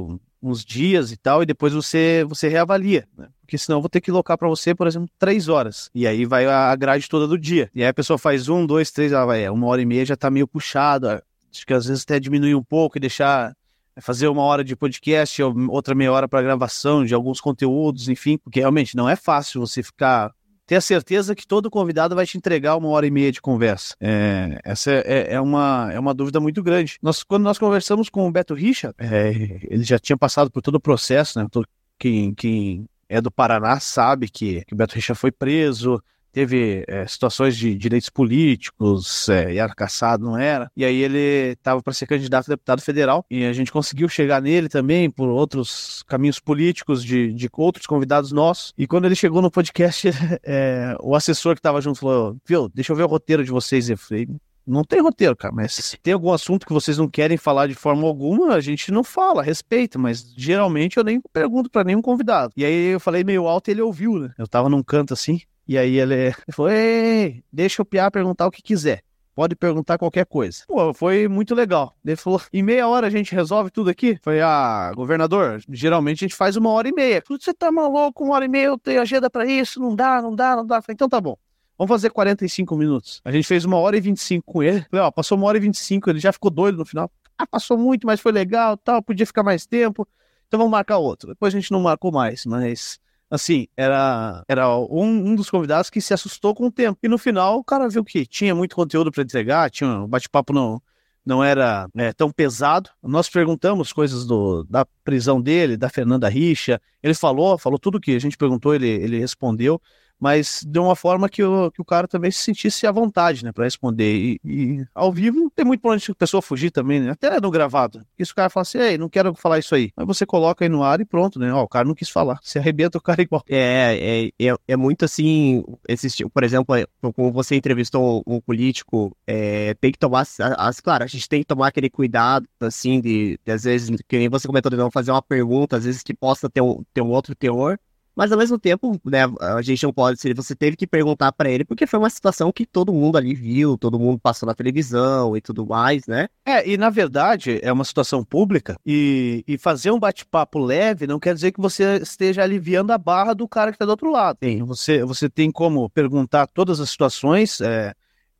uns dias e tal, e depois você, você reavalia, né? Porque senão eu vou ter que locar para você, por exemplo, três horas. E aí vai a grade toda do dia. E aí a pessoa faz um, dois, três, ela vai, é, uma hora e meia já tá meio puxado. Acho que às vezes até diminuir um pouco e deixar é, fazer uma hora de podcast, outra meia hora para gravação de alguns conteúdos, enfim, porque realmente não é fácil você ficar ter a certeza que todo convidado vai te entregar uma hora e meia de conversa. É, essa é, é, uma, é uma dúvida muito grande. Nós, quando nós conversamos com o Beto Richa, é, ele já tinha passado por todo o processo, né? Todo, quem, quem é do Paraná sabe que, que o Beto Richa foi preso, teve é, situações de direitos políticos, é, era caçado, não era. E aí ele estava para ser candidato a deputado federal e a gente conseguiu chegar nele também por outros caminhos políticos de, de outros convidados nossos. E quando ele chegou no podcast, é, o assessor que estava junto falou: Viu, deixa eu ver o roteiro de vocês. Eu falei, não tem roteiro, cara, mas se tem algum assunto que vocês não querem falar de forma alguma, a gente não fala, respeita, mas geralmente eu nem pergunto para nenhum convidado. E aí eu falei meio alto e ele ouviu, né? Eu tava num canto assim, e aí ele, falou: Ei, deixa o Piá perguntar o que quiser. Pode perguntar qualquer coisa. Pô, foi muito legal. Ele falou: em meia hora a gente resolve tudo aqui? Foi, ah, governador, geralmente a gente faz uma hora e meia. Você tá maluco, uma hora e meia, eu tenho agenda para isso, não dá, não dá, não dá. Falei, então tá bom. Vamos fazer 45 minutos. A gente fez uma hora e 25 com ele. Falei, ó, passou uma hora e 25, ele já ficou doido no final. Ah, passou muito, mas foi legal, tal, podia ficar mais tempo. Então vamos marcar outro. Depois a gente não marcou mais, mas assim, era, era um, um, dos convidados que se assustou com o tempo. E no final, o cara viu que tinha muito conteúdo para entregar, tinha um bate-papo não, não era é, tão pesado. Nós perguntamos coisas do, da prisão dele, da Fernanda Richa. Ele falou, falou tudo que a gente perguntou, ele, ele respondeu mas de uma forma que o, que o cara também se sentisse à vontade, né, para responder. E, e, ao vivo não tem muito pra onde a pessoa fugir também, né? Até no gravado. Isso o cara fala assim, ei, não quero falar isso aí. Aí você coloca aí no ar e pronto, né? Ó, o cara não quis falar. Você arrebenta o cara igual. É, é, é, é muito assim, esse, por exemplo, é, como você entrevistou um, um político, é, tem que tomar, as, as, claro, a gente tem que tomar aquele cuidado, assim, de, de às vezes, que nem você comentou, de não fazer uma pergunta, às vezes que possa ter um, ter um outro teor, mas ao mesmo tempo, né, a gente não pode ser, você teve que perguntar para ele, porque foi uma situação que todo mundo ali viu, todo mundo passou na televisão e tudo mais, né? É, e na verdade é uma situação pública e, e fazer um bate-papo leve não quer dizer que você esteja aliviando a barra do cara que tá do outro lado. Sim. Você, você tem como perguntar todas as situações, é,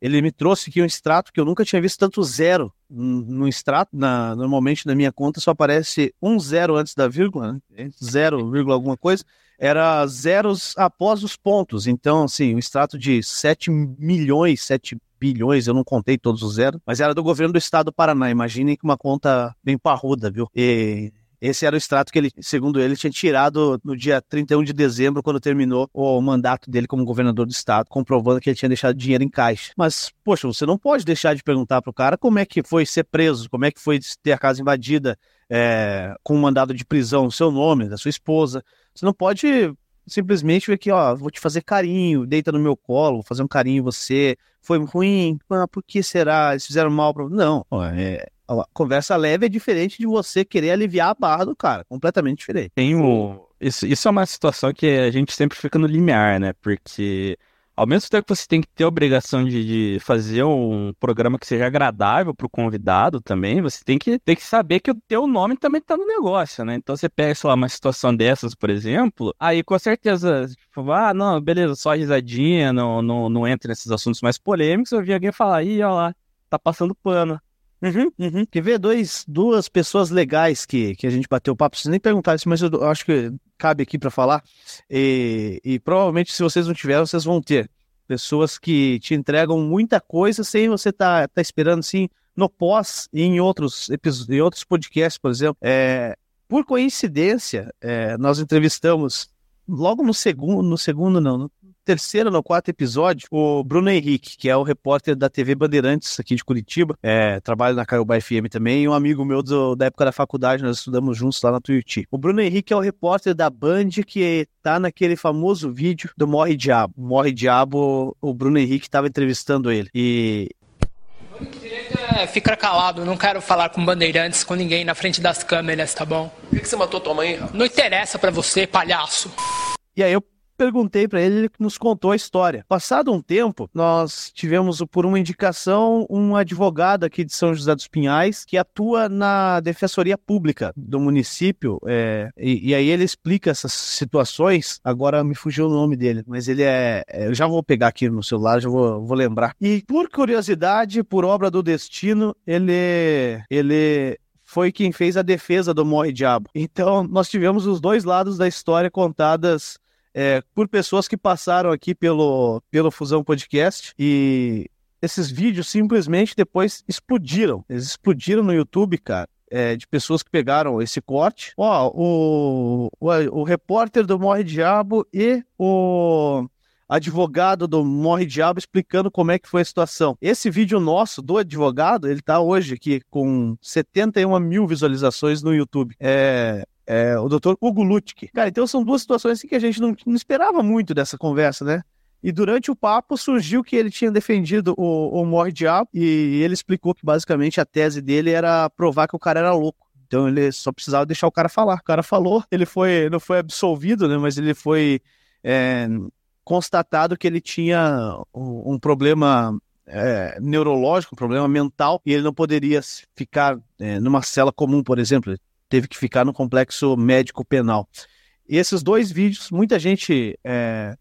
ele me trouxe aqui um extrato que eu nunca tinha visto tanto zero no extrato. Na, normalmente na minha conta só aparece um zero antes da vírgula, né? zero vírgula alguma coisa. Era zeros após os pontos. Então, assim, um extrato de 7 milhões, 7 bilhões, eu não contei todos os zeros, mas era do governo do estado do Paraná. Imaginem que uma conta bem parruda, viu? E esse era o extrato que ele, segundo ele, tinha tirado no dia 31 de dezembro, quando terminou o mandato dele como governador do estado, comprovando que ele tinha deixado dinheiro em caixa. Mas, poxa, você não pode deixar de perguntar pro cara como é que foi ser preso, como é que foi ter a casa invadida é, com um mandado de prisão no seu nome, da sua esposa. Você não pode simplesmente ver que, ó, vou te fazer carinho, deita no meu colo, vou fazer um carinho em você. Foi ruim? Ah, por que será? Eles fizeram mal pra... Não, é, a conversa leve é diferente de você querer aliviar a barra do cara, completamente diferente. Tem o... isso, isso é uma situação que a gente sempre fica no limiar, né? Porque ao mesmo tempo que você tem que ter a obrigação de, de fazer um programa que seja agradável para o convidado também, você tem que, tem que saber que o teu nome também está no negócio, né? Então você pega, sei lá, uma situação dessas, por exemplo, aí com certeza, tipo, ah, não, beleza, só risadinha, não, não, não entra nesses assuntos mais polêmicos, eu vi alguém falar, ih, olha lá, tá passando pano. Uhum, uhum. Quer ver dois, duas pessoas legais que, que a gente bateu papo? Vocês nem perguntaram isso, mas eu acho que cabe aqui para falar. E, e provavelmente, se vocês não tiveram, vocês vão ter. Pessoas que te entregam muita coisa sem você tá, tá esperando, assim, no pós e em outros, em outros podcasts, por exemplo. É, por coincidência, é, nós entrevistamos logo no segundo, no segundo não, terceiro ou quarto episódio, o Bruno Henrique, que é o repórter da TV Bandeirantes aqui de Curitiba, é, trabalha na Caiuba FM também, e um amigo meu do, da época da faculdade, nós estudamos juntos lá na Tuiuti. O Bruno Henrique é o repórter da Band que tá naquele famoso vídeo do Morre Diabo. Morre Diabo, o Bruno Henrique estava entrevistando ele. E é, fica calado, não quero falar com bandeirantes, com ninguém na frente das câmeras, tá bom? Por que, que você matou tua mãe, rapaz? Não interessa para você, palhaço. E aí eu perguntei para ele, ele nos contou a história. Passado um tempo, nós tivemos, por uma indicação, um advogado aqui de São José dos Pinhais que atua na Defensoria Pública do município. É, e, e, aí ele explica essas situações. Agora me fugiu o nome dele, mas ele é. é eu já vou pegar aqui no celular, já vou, vou lembrar. E por curiosidade, por obra do destino, ele. ele foi quem fez a defesa do Morre Diabo. Então, nós tivemos os dois lados da história contadas é, por pessoas que passaram aqui pelo, pelo Fusão Podcast e esses vídeos simplesmente depois explodiram. Eles explodiram no YouTube, cara. É, de pessoas que pegaram esse corte. Ó, o, o, o repórter do Morre Diabo e o advogado do Morre Diabo explicando como é que foi a situação. Esse vídeo nosso do advogado, ele tá hoje aqui com 71 mil visualizações no YouTube. É, é, o doutor Hugo Lutke. Cara, então são duas situações que a gente não, não, esperava muito dessa conversa, né? E durante o papo surgiu que ele tinha defendido o, o Morre Diabo e ele explicou que basicamente a tese dele era provar que o cara era louco. Então ele só precisava deixar o cara falar. O cara falou, ele foi, não foi absolvido, né? Mas ele foi é, constatado que ele tinha um, um problema é, neurológico, um problema mental, e ele não poderia ficar é, numa cela comum, por exemplo teve que ficar no complexo médico penal. E esses dois vídeos, muita gente é,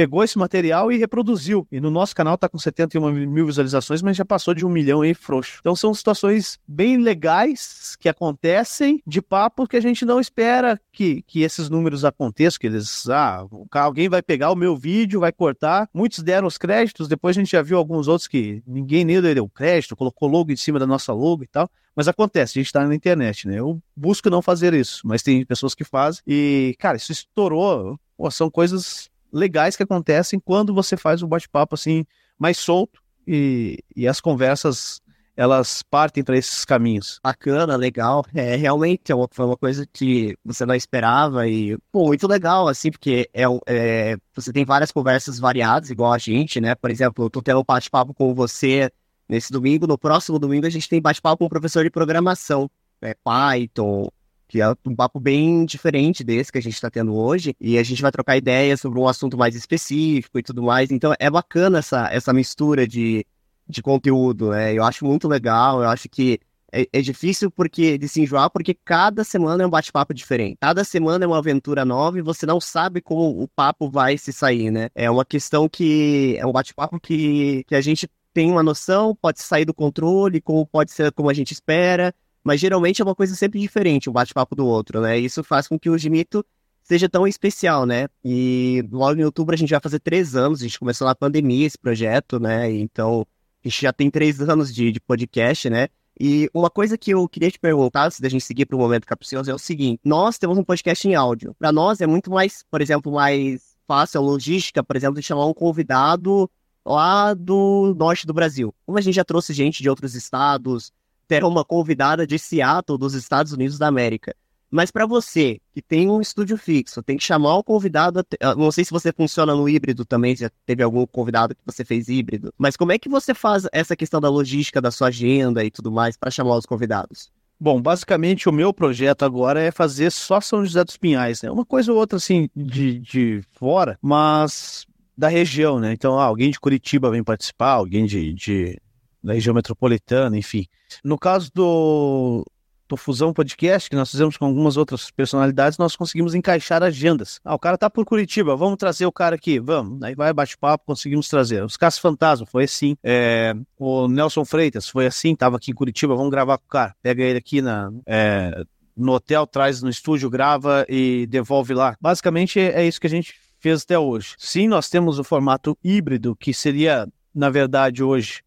pegou esse material e reproduziu. E no nosso canal está com 71 mil visualizações, mas já passou de um milhão aí frouxo. Então são situações bem legais que acontecem de papo que a gente não espera que, que esses números aconteçam, que eles, ah, alguém vai pegar o meu vídeo, vai cortar. Muitos deram os créditos, depois a gente já viu alguns outros que ninguém nem deu crédito, colocou logo em cima da nossa logo e tal. Mas acontece, a gente tá na internet, né? Eu busco não fazer isso, mas tem pessoas que fazem. E, cara, isso estourou. Pô, são coisas legais que acontecem quando você faz um bate-papo assim mais solto e, e as conversas elas partem para esses caminhos. Bacana, legal. É, realmente é uma, foi uma coisa que você não esperava e, pô, muito legal, assim, porque é, é, você tem várias conversas variadas, igual a gente, né? Por exemplo, eu tô tendo um bate-papo com você nesse domingo, no próximo domingo a gente tem bate-papo com um professor de programação, é, Python, que é um papo bem diferente desse que a gente está tendo hoje, e a gente vai trocar ideias sobre um assunto mais específico e tudo mais. Então é bacana essa, essa mistura de, de conteúdo, né? Eu acho muito legal, eu acho que é, é, difícil porque de se enjoar, porque cada semana é um bate-papo diferente. Cada semana é uma aventura nova e você não sabe como o papo vai se sair, né? É uma questão que é um bate-papo que, que a gente tem uma noção, pode sair do controle, como pode ser como a gente espera, mas geralmente é uma coisa sempre diferente, um bate-papo do outro, né? Isso faz com que o Gimito seja tão especial, né? E logo em outubro a gente vai fazer três anos, a gente começou na pandemia esse projeto, né? Então a gente já tem três anos de, de podcast, né? E uma coisa que eu queria te perguntar, antes da gente seguir para o momento capcioso, é o seguinte: nós temos um podcast em áudio. Para nós é muito mais, por exemplo, mais fácil a logística, por exemplo, de chamar um convidado lá do norte do Brasil. Como a gente já trouxe gente de outros estados, ter uma convidada de Seattle, dos Estados Unidos da América. Mas para você, que tem um estúdio fixo, tem que chamar o convidado. Ah, não sei se você funciona no híbrido também, já teve algum convidado que você fez híbrido. Mas como é que você faz essa questão da logística da sua agenda e tudo mais para chamar os convidados? Bom, basicamente o meu projeto agora é fazer só São José dos Pinhais, né? Uma coisa ou outra assim de, de fora, mas da região, né? Então, ah, alguém de Curitiba vem participar, alguém de, de da região metropolitana, enfim. No caso do, do Fusão Podcast, que nós fizemos com algumas outras personalidades, nós conseguimos encaixar agendas. Ah, o cara tá por Curitiba, vamos trazer o cara aqui, vamos. Aí vai bate-papo, conseguimos trazer. Os Casos Fantasma foi assim. É, o Nelson Freitas foi assim, tava aqui em Curitiba, vamos gravar com o cara. Pega ele aqui na. É, no hotel, traz no estúdio, grava e devolve lá. Basicamente é isso que a gente fez até hoje. Sim, nós temos o formato híbrido, que seria na verdade, hoje,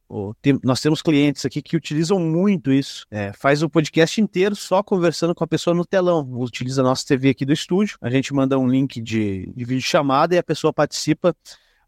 nós temos clientes aqui que utilizam muito isso. É, faz o podcast inteiro só conversando com a pessoa no telão. Utiliza a nossa TV aqui do estúdio. A gente manda um link de, de vídeo chamada e a pessoa participa.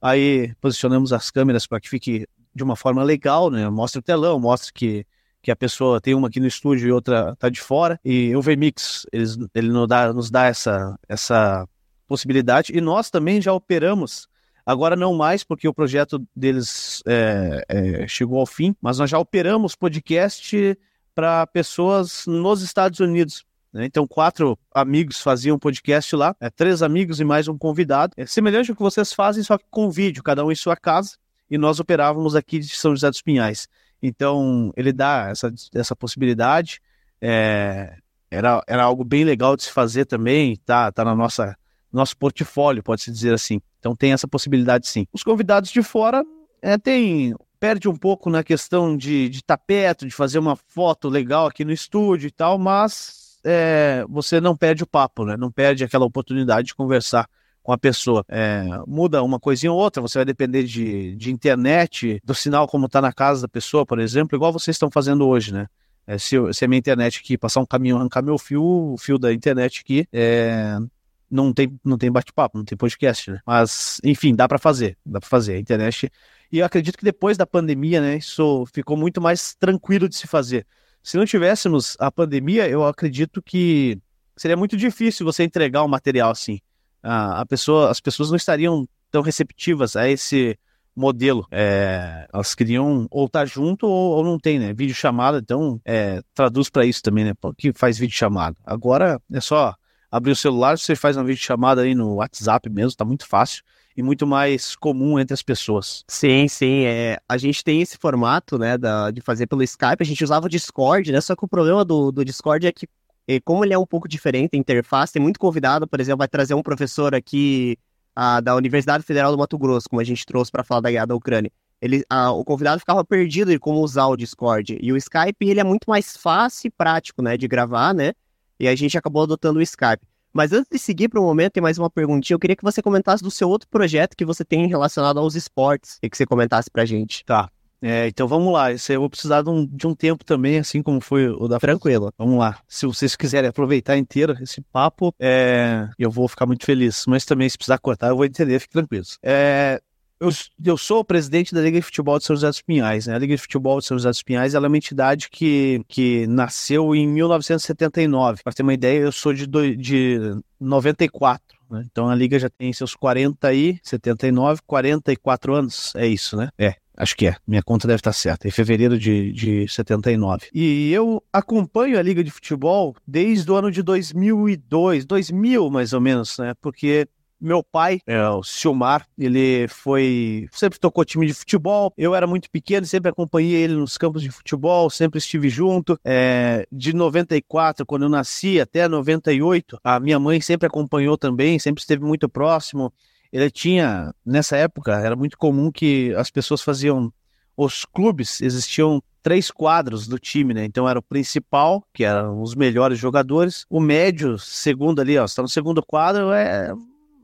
Aí posicionamos as câmeras para que fique de uma forma legal, né? Mostra o telão, mostra que, que a pessoa tem uma aqui no estúdio e outra está de fora. E o VMix, eles, ele nos dá, nos dá essa, essa possibilidade. E nós também já operamos Agora não mais, porque o projeto deles é, é, chegou ao fim, mas nós já operamos podcast para pessoas nos Estados Unidos. Né? Então, quatro amigos faziam podcast lá, é, três amigos e mais um convidado. É semelhante ao que vocês fazem, só que com vídeo, cada um em sua casa, e nós operávamos aqui de São José dos Pinhais. Então, ele dá essa, essa possibilidade. É, era, era algo bem legal de se fazer também, tá, tá na nossa nosso portfólio, pode-se dizer assim. Então tem essa possibilidade sim. Os convidados de fora é, tem perde um pouco na questão de estar perto, de fazer uma foto legal aqui no estúdio e tal, mas é, você não perde o papo, né? Não perde aquela oportunidade de conversar com a pessoa. É, muda uma coisinha ou outra, você vai depender de, de internet, do sinal como está na casa da pessoa, por exemplo, igual vocês estão fazendo hoje, né? É, se, se a minha internet aqui passar um caminhão, arrancar meu fio, o fio da internet aqui, é, não tem, não tem bate-papo, não tem podcast, né? Mas, enfim, dá para fazer, dá para fazer. A internet. E eu acredito que depois da pandemia, né, isso ficou muito mais tranquilo de se fazer. Se não tivéssemos a pandemia, eu acredito que seria muito difícil você entregar um material assim. A, pessoa, as pessoas não estariam tão receptivas a esse modelo. É, elas queriam ou estar tá junto ou, ou, não tem, né? Vídeo chamada, então é, traduz para isso também, né? Que faz vídeo chamada. Agora é só abrir o celular, você faz uma videochamada aí no WhatsApp mesmo, tá muito fácil e muito mais comum entre as pessoas. Sim, sim. É, a gente tem esse formato, né, da, de fazer pelo Skype. A gente usava o Discord, né? Só que o problema do, do Discord é que, é, como ele é um pouco diferente, a interface, tem muito convidado, por exemplo, vai trazer um professor aqui a, da Universidade Federal do Mato Grosso, como a gente trouxe para falar da guerra da Ucrânia. Ele, a, o convidado ficava perdido de como usar o Discord. E o Skype, ele é muito mais fácil e prático, né, de gravar, né? E a gente acabou adotando o Skype. Mas antes de seguir para o momento, tem mais uma perguntinha. Eu queria que você comentasse do seu outro projeto que você tem relacionado aos esportes e que você comentasse para gente. Tá. É, então vamos lá. Eu vou precisar de um, de um tempo também, assim como foi o da Tranquilo. Vamos lá. Se vocês quiserem aproveitar inteiro esse papo, é, eu vou ficar muito feliz. Mas também, se precisar cortar, eu vou entender, fique tranquilos. É, eu, eu sou o presidente da Liga de Futebol de São José dos Pinhais. Né? A Liga de Futebol de São José dos Pinhais é uma entidade que, que nasceu em 1979. Para ter uma ideia, eu sou de, do, de 94. Né? Então a Liga já tem seus 40 e 79, 44 anos. É isso, né? É. Acho que é. Minha conta deve estar certa. Em fevereiro de, de 79. E eu acompanho a Liga de Futebol desde o ano de 2002, 2000 mais ou menos, né? Porque meu pai, é, o Silmar, ele foi. Sempre tocou time de futebol. Eu era muito pequeno, sempre acompanhei ele nos campos de futebol, sempre estive junto. É, de 94, quando eu nasci, até 98, a minha mãe sempre acompanhou também, sempre esteve muito próximo. Ele tinha, nessa época, era muito comum que as pessoas faziam os clubes existiam três quadros do time, né? Então era o principal, que eram os melhores jogadores, o médio, segundo ali, ó, está no segundo quadro, é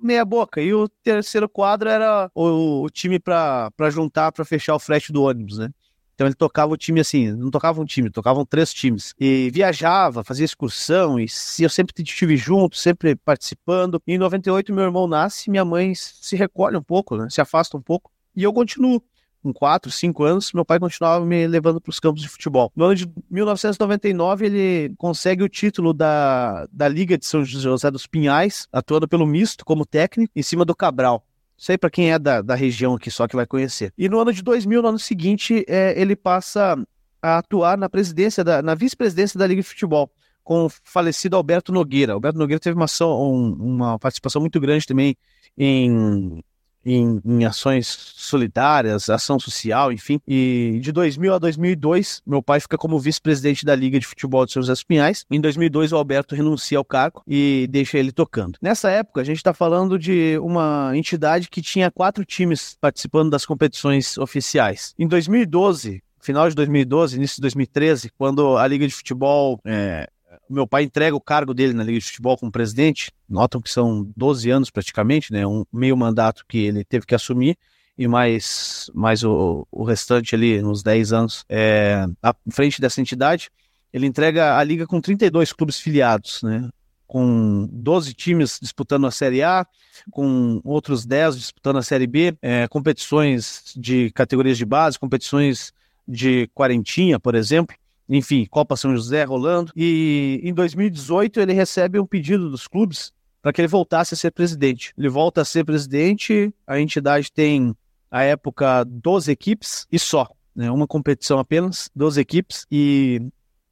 meia boca. E o terceiro quadro era o, o time para juntar, para fechar o frete do ônibus, né? Então ele tocava o time assim, não tocava um time, tocavam três times. E viajava, fazia excursão, e eu sempre estive junto, sempre participando. E em 98 meu irmão nasce, minha mãe se recolhe um pouco, né? se afasta um pouco, e eu continuo com 4, 5 anos, meu pai continuava me levando para os campos de futebol. No ano de 1999, ele consegue o título da, da Liga de São José dos Pinhais, atuando pelo misto como técnico, em cima do Cabral. Isso aí para quem é da, da região aqui só que vai conhecer. E no ano de 2000, no ano seguinte, é, ele passa a atuar na presidência, da, na vice-presidência da Liga de Futebol, com o falecido Alberto Nogueira. Alberto Nogueira teve uma, ação, um, uma participação muito grande também em em, em, ações solidárias, ação social, enfim. E de 2000 a 2002, meu pai fica como vice-presidente da Liga de Futebol de São José dos Pinhais. Em 2002, o Alberto renuncia ao cargo e deixa ele tocando. Nessa época, a gente está falando de uma entidade que tinha quatro times participando das competições oficiais. Em 2012, final de 2012, início de 2013, quando a Liga de Futebol é, meu pai entrega o cargo dele na Liga de Futebol como presidente, notam que são 12 anos praticamente, né, um meio mandato que ele teve que assumir, e mais, mais o, o restante ali, uns 10 anos, é, à frente dessa entidade, ele entrega a liga com 32 clubes filiados, né, com 12 times disputando a Série A, com outros 10 disputando a Série B, é, competições de categorias de base, competições de quarentinha, por exemplo, enfim, Copa São José rolando. E em 2018 ele recebe um pedido dos clubes para que ele voltasse a ser presidente. Ele volta a ser presidente, a entidade tem, à época, 12 equipes e só. Né, uma competição apenas, 12 equipes, e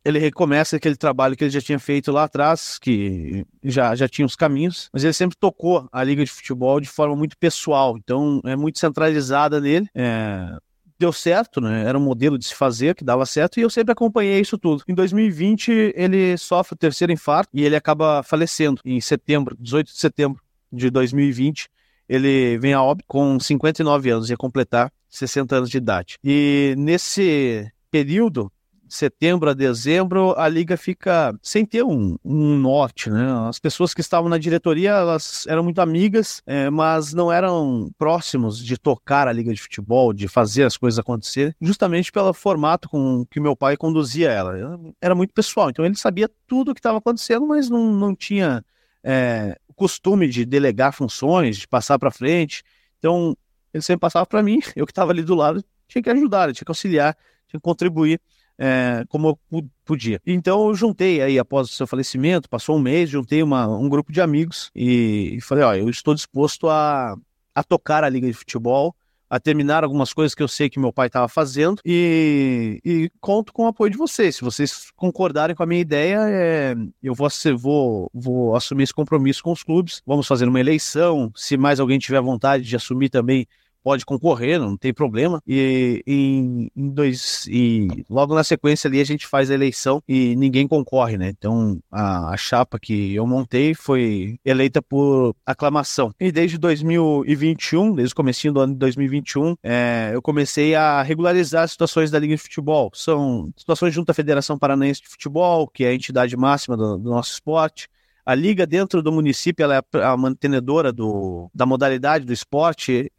ele recomeça aquele trabalho que ele já tinha feito lá atrás, que já, já tinha os caminhos, mas ele sempre tocou a Liga de Futebol de forma muito pessoal, então é muito centralizada nele. É, deu certo, né? Era um modelo de se fazer que dava certo e eu sempre acompanhei isso tudo. Em 2020, ele sofre o terceiro infarto e ele acaba falecendo em setembro, 18 de setembro de 2020. Ele vem a óbito com 59 anos, ia completar 60 anos de idade. E nesse período, setembro a dezembro, a liga fica sem ter um, um, norte, né? As pessoas que estavam na diretoria, elas eram muito amigas, é, mas não eram próximos de tocar a liga de futebol, de fazer as coisas acontecer, justamente pelo formato com que meu pai conduzia ela. Era muito pessoal, então ele sabia tudo o que estava acontecendo, mas não, não tinha é, costume de delegar funções, de passar para frente. Então ele sempre passava para mim, eu que estava ali do lado, tinha que ajudar, tinha que auxiliar, tinha que contribuir é, como eu podia. Então eu juntei aí, após o seu falecimento, passou um mês, juntei uma, um grupo de amigos e, e falei, ó, eu estou disposto a, a tocar a Liga de Futebol, a terminar algumas coisas que eu sei que meu pai estava fazendo e, e, conto com o apoio de vocês. Se vocês concordarem com a minha ideia, é, eu vou, vou, vou assumir esse compromisso com os clubes. Vamos fazer uma eleição. Se mais alguém tiver vontade de assumir também, pode concorrer, não tem problema. E em, dois e logo na sequência ali a gente faz a eleição e ninguém concorre, né? Então a, a chapa que eu montei foi eleita por aclamação. E desde 2021, desde o começo do ano de 2021, é, eu comecei a regularizar as situações da Liga de Futebol. São situações junto à Federação Paranaense de Futebol, que é a entidade máxima do, do nosso esporte. A liga dentro do município ela é a mantenedora do, da modalidade do esporte,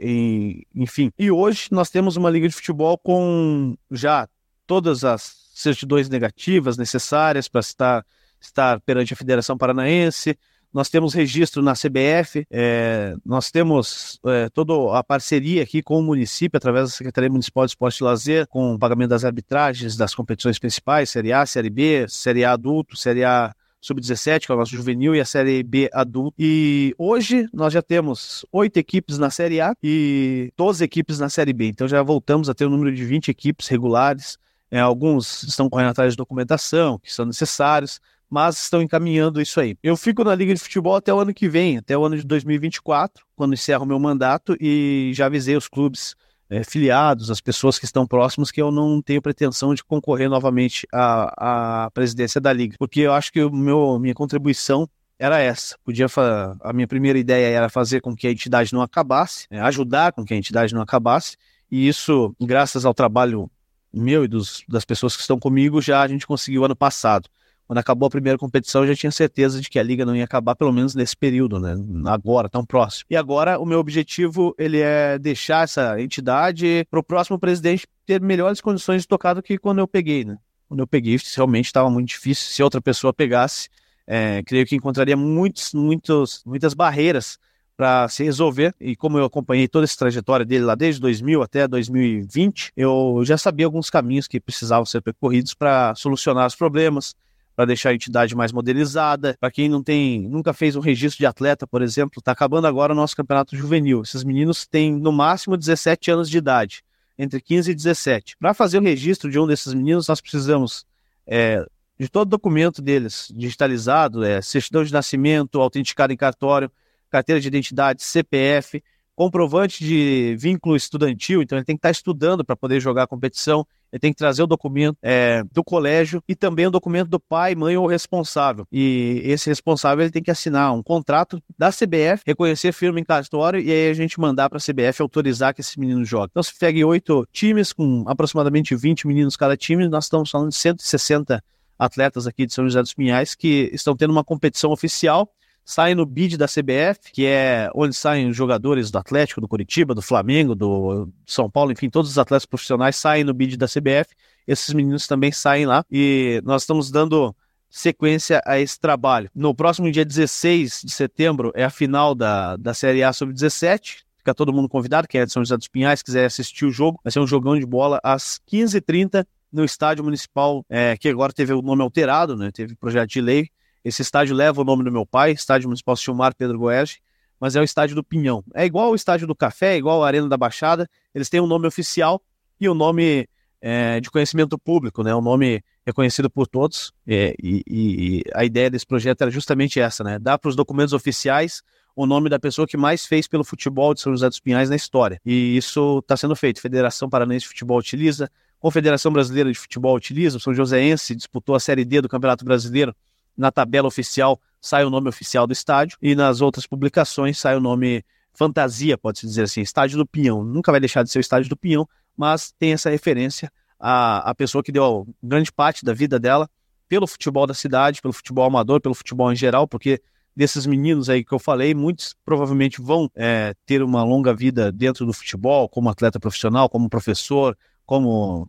enfim. E hoje nós temos uma liga de futebol com já todas as certidões negativas necessárias para estar, estar perante a Federação Paranaense. Nós temos registro na CBF, é, nós temos é, toda a parceria aqui com o município, através da Secretaria Municipal de Esporte e Lazer, com o pagamento das arbitragens das competições principais, Série A, Série B, Série A adulto, Série A sub-17, que é o nosso juvenil, e a Série B adulto. E hoje nós já temos oito equipes na Série A e 12 equipes na Série B. Então já voltamos a ter um número de 20 equipes regulares. É, alguns estão correndo atrás de documentação, que são necessários, mas estão encaminhando isso aí. Eu fico na Liga de Futebol até o ano que vem, até o ano de 2024, quando encerro o meu mandato, e já avisei os clubes é, filiados, as pessoas que estão próximas, que eu não tenho pretensão de concorrer novamente à, à presidência da Liga, porque eu acho que o meu, minha contribuição era essa. Podia a minha primeira ideia era fazer com que a entidade não acabasse, é, ajudar com que a entidade não acabasse, E isso, graças ao trabalho meu e dos, das pessoas que estão comigo, já a gente conseguiu ano passado. Quando acabou a primeira competição, eu já tinha certeza de que a liga não ia acabar, pelo menos nesse período, né? Agora, tão próximo. E agora, o meu objetivo, ele é deixar essa entidade para o próximo presidente ter melhores condições de tocar do que quando eu peguei, né? Quando eu peguei, realmente estava muito difícil. Se outra pessoa pegasse, é, creio que encontraria muitos, muitos, muitas barreiras para se resolver. E como eu acompanhei toda essa trajetória dele lá desde 2000 até 2020, eu já sabia alguns caminhos que precisavam ser percorridos para solucionar os problemas, para deixar a entidade mais modernizada. Para quem não tem, nunca fez um registro de atleta, por exemplo, está acabando agora o nosso campeonato juvenil. Esses meninos têm no máximo 17 anos de idade, entre 15 e 17. Para fazer o registro de um desses meninos, nós precisamos é, de todo documento deles digitalizado, é, certidão de nascimento, autenticado em cartório, carteira de identidade, CPF, comprovante de vínculo estudantil, então ele tem que estar estudando para poder jogar a competição, ele tem que trazer o documento é, do colégio e também o documento do pai, mãe ou responsável. E esse responsável ele tem que assinar um contrato da CBF, reconhecer firma em cartório e aí a gente mandar para a CBF autorizar que esse menino jogue. Então se pegue oito times com aproximadamente 20 meninos cada time, nós estamos falando de 160 atletas aqui de São José dos Pinhais que estão tendo uma competição oficial saem no bid da CBF, que é onde saem jogadores do Atlético, do Curitiba, do Flamengo, do São Paulo, enfim, todos os atletas profissionais saem no bid da CBF. Esses meninos também saem lá e nós estamos dando sequência a esse trabalho. No próximo dia 16 de setembro é a final da, da Série A sobre 17. Fica todo mundo convidado, quem é de São José dos Pinhais, quiser assistir o jogo, vai ser um jogão de bola às 15h30 no estádio municipal, é, que agora teve o nome alterado, né? Teve projeto de lei, esse estádio leva o nome do meu pai, Estádio Municipal Silmar Pedro Goerge, mas é o estádio do Pinhão. É igual o estádio do Café, é igual a Arena da Baixada, eles têm um nome oficial e um nome é, de conhecimento público, né? Um nome reconhecido por todos. É, e, e, a ideia desse projeto era justamente essa, né? Dar para os documentos oficiais o nome da pessoa que mais fez pelo futebol de São José dos Pinhais na história. E isso está sendo feito. Federação Paranaense de Futebol utiliza, Confederação Brasileira de Futebol utiliza, o São Joséense disputou a Série D do Campeonato Brasileiro na tabela oficial sai o nome oficial do estádio e nas outras publicações sai o nome fantasia, pode-se dizer assim, estádio do Pinhão. Nunca vai deixar de ser o estádio do Pinhão, mas tem essa referência à, à pessoa que deu grande parte da vida dela pelo futebol da cidade, pelo futebol amador, pelo futebol em geral, porque desses meninos aí que eu falei, muitos provavelmente vão é, ter uma longa vida dentro do futebol, como atleta profissional, como professor, como,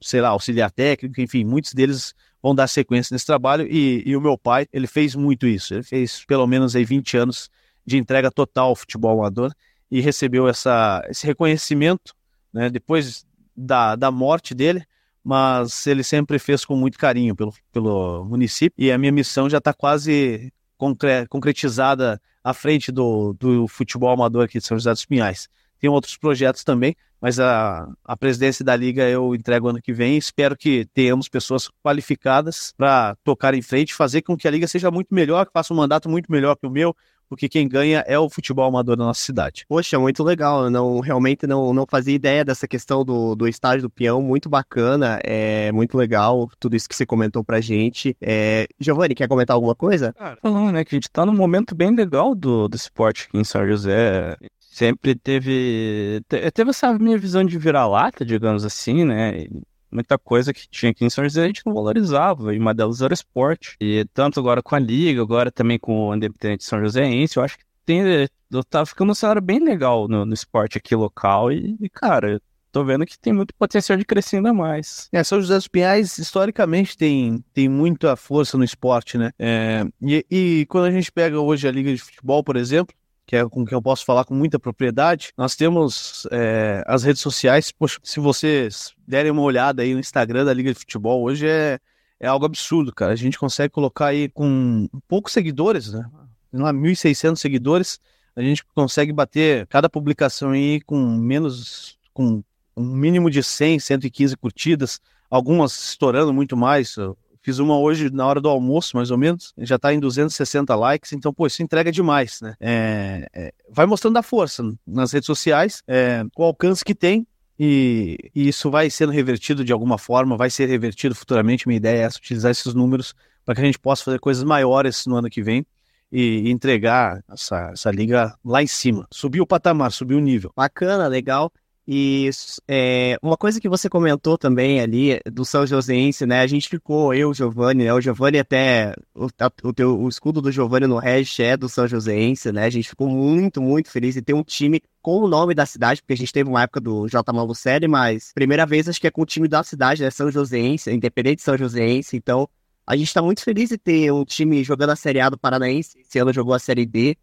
sei lá, auxiliar técnico, enfim, muitos deles vão dar sequência nesse trabalho. E, e, o meu pai, ele fez muito isso. Ele fez pelo menos aí 20 anos de entrega total ao futebol amador e recebeu essa, esse reconhecimento né, depois da, da morte dele. Mas ele sempre fez com muito carinho pelo, pelo município e a minha missão já está quase concre concretizada à frente do, do futebol amador aqui de São José dos Pinhais. Tem outros projetos também, mas a, a presidência da liga eu entrego ano que vem. Espero que tenhamos pessoas qualificadas para tocar em frente, fazer com que a liga seja muito melhor, que faça um mandato muito melhor que o meu, porque quem ganha é o futebol amador da nossa cidade. Poxa, muito legal. Eu não realmente não, não fazia ideia dessa questão do, do estádio do peão, muito bacana, é muito legal tudo isso que você comentou pra gente. É... Giovanni, quer comentar alguma coisa? Cara, falando, né, que a gente tá num momento bem legal do, do esporte aqui em São José sempre teve teve essa minha visão de virar-lata, digamos assim, né? Muita coisa que tinha aqui em São José a gente não valorizava, e uma delas era o esporte. E tanto agora com a Liga, agora também com o Independente São Joséense, eu acho que tem, tá ficando um cenário bem legal no, no esporte aqui local. E, e, cara, tô vendo que tem muito potencial de crescer ainda mais. É, São José dos Pinhais, historicamente, tem, tem muita força no esporte, né? É, e, e quando a gente pega hoje a Liga de Futebol, por exemplo, que é com quem eu posso falar com muita propriedade. Nós temos é, as redes sociais. Poxa, se vocês derem uma olhada aí no Instagram da Liga de Futebol, hoje é, é algo absurdo, cara. A gente consegue colocar aí com poucos seguidores, né? Lá, 1.600 seguidores, a gente consegue bater cada publicação aí com menos, com um mínimo de 100, 115 curtidas, algumas estourando muito mais. Fiz uma hoje na hora do almoço, mais ou menos. Já tá em 260 likes, então, pô, isso entrega demais, né? É, é, vai mostrando a força nas redes sociais, é, o alcance que tem, e, e, isso vai sendo revertido de alguma forma, vai ser revertido futuramente. Minha ideia é essa, utilizar esses números para que a gente possa fazer coisas maiores no ano que vem e, entregar essa, essa liga lá em cima. Subir o patamar, subir o nível. Bacana, legal. E é, uma coisa que você comentou também ali do São Joséense, né? A gente ficou, eu, Giovanni, né? O Giovanni até. O, o, teu, o escudo do Giovanni no Regis é do São Joséense, né? A gente ficou muito, muito feliz em ter um time com o nome da cidade, porque a gente teve uma época do J. Malucelli, mas primeira vez acho que é com o time da cidade, né? São Joséense, independente de São Joséense. Então, a gente tá muito feliz de ter um time jogando a Série A do Paranaense. Esse ano jogou a Série D.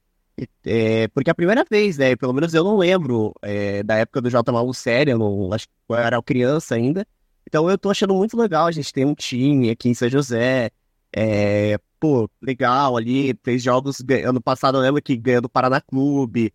É, porque é a primeira vez, né? Pelo menos eu não lembro é, da época do J. Malu série, eu não, acho que eu era criança ainda. Então eu tô achando muito legal a gente ter um time aqui em São José. É, pô, legal ali, fez jogos ano passado, eu lembro que ganhou do Paraná Clube.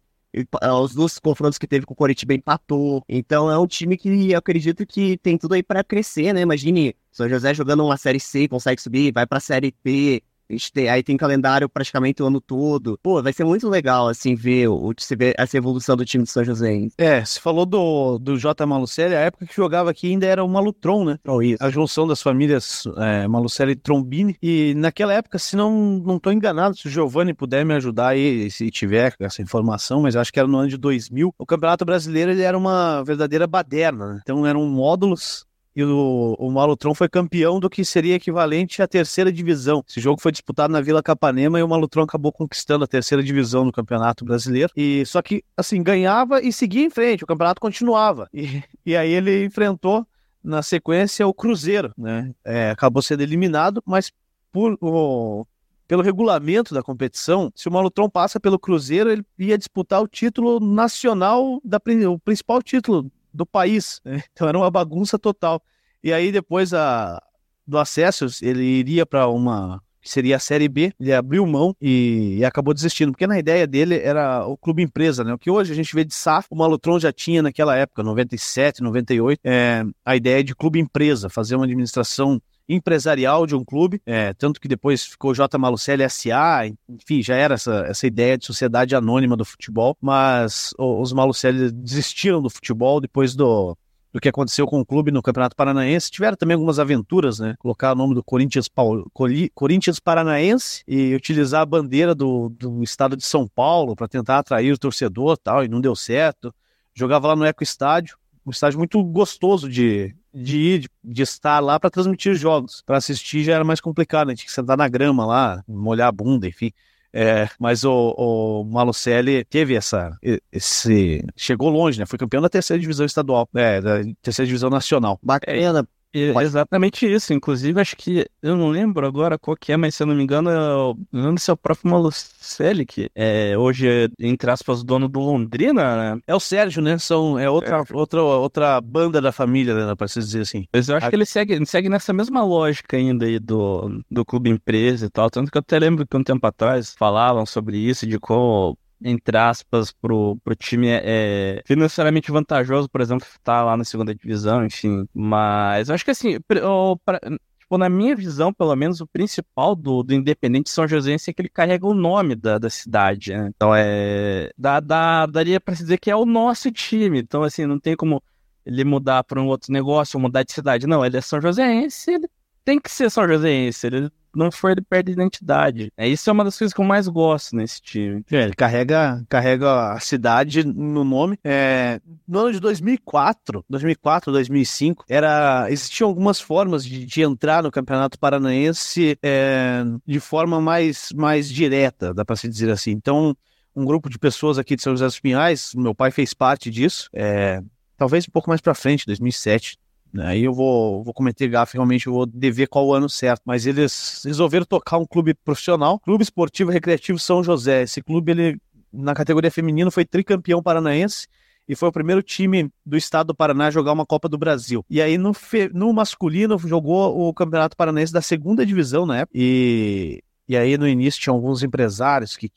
Os dois confrontos que teve com o Coritiba empatou. Então é um time que eu acredito que tem tudo aí para crescer, né? Imagine São José jogando uma série C, consegue subir, vai pra série B, a gente tem, aí tem calendário praticamente o ano todo. Pô, vai ser muito legal, assim, ver, o, ver essa evolução do time de São José. É, você falou do, do J. Malucelli, a época que jogava aqui ainda era o Malutron, né? Oh, isso. A junção das famílias é, Malucelli e Trombini. E naquela época, se não, não tô enganado, se o Giovanni puder me ajudar aí, se tiver essa informação, mas acho que era no ano de 2000, o Campeonato Brasileiro ele era uma verdadeira baderna, né? Então eram módulos e o, o Malutron foi campeão do que seria equivalente à terceira divisão. Esse jogo foi disputado na Vila Capanema e o Malutron acabou conquistando a terceira divisão no Campeonato Brasileiro. E só que assim ganhava e seguia em frente, o campeonato continuava. E, e aí ele enfrentou na sequência o Cruzeiro, né? É, acabou sendo eliminado, mas por o, pelo regulamento da competição, se o Malutron passa pelo Cruzeiro, ele ia disputar o título nacional, da, o principal título do país. Né? Então era uma bagunça total. E aí depois a, do acesso, ele iria para uma que seria a Série B, ele abriu mão e, e, acabou desistindo, porque na ideia dele era o clube empresa, né? O que hoje a gente vê de SAF, o Malutron já tinha naquela época, 97, 98, é, a ideia de clube empresa, fazer uma administração empresarial de um clube, é, tanto que depois ficou J. Malucelli SA, enfim, já era essa, essa ideia de sociedade anônima do futebol, mas os Malucelli desistiram do futebol depois do, do que aconteceu com o clube no Campeonato Paranaense. Tiveram também algumas aventuras, né? Colocar o nome do Corinthians, Paulo, Corinthians Paranaense e utilizar a bandeira do, do estado de São Paulo para tentar atrair o torcedor tal, e não deu certo. Jogava lá no Eco Estádio, um estádio muito gostoso de, de ir, de, estar lá para transmitir jogos. Para assistir já era mais complicado, né? Tinha que sentar na grama lá, molhar a bunda, enfim. É, mas o, o Malucelli teve essa, esse, chegou longe, né? Foi campeão da terceira divisão estadual, é, da terceira divisão nacional. Bacana, é exatamente isso. Inclusive, acho que eu não lembro agora qual que é, mas se eu não me engano, é o, não lembro se é o próprio Malucelli, que é hoje, é, entre aspas, dono do Londrina, né? É o Sérgio, né? São, é outra, é. outra, outra banda da família, né? Pra se dizer assim. Mas eu acho a... que ele segue, segue nessa mesma lógica ainda aí do, do clube empresa e tal. Tanto que eu até lembro que um tempo atrás falavam sobre isso, de como entre aspas, pro, pro time é, é financeiramente vantajoso, por exemplo, estar tá lá na segunda divisão, enfim. Mas eu acho que assim, o, pra, tipo, na minha visão, pelo menos, o principal do, do Independente São Joséense é que ele carrega o nome da, da cidade, né? Então é. Dá, dá, daria pra se dizer que é o nosso time. Então, assim, não tem como ele mudar para um outro negócio mudar de cidade. Não, ele é São Joséense, ele tem que ser São Joséense. Ele não for, ele perde identidade. É, isso é uma das coisas que eu mais gosto nesse time. É, ele carrega, carrega a cidade no nome. É, no ano de 2004, 2004, 2005, era, existiam algumas formas de, de entrar no Campeonato Paranaense é, de forma mais, mais direta, dá para se dizer assim. Então, um grupo de pessoas aqui de São José dos Pinhais, meu pai fez parte disso, é, talvez um pouco mais para frente, 2007, Aí eu vou, vou cometer gafe, realmente eu vou dever qual o ano certo. Mas eles resolveram tocar um clube profissional, Clube Esportivo Recreativo São José. Esse clube, ele, na categoria feminina, foi tricampeão paranaense e foi o primeiro time do estado do Paraná a jogar uma Copa do Brasil. E aí no, fe... no masculino jogou o Campeonato Paranaense da segunda divisão na época. E, e aí no início tinha alguns empresários que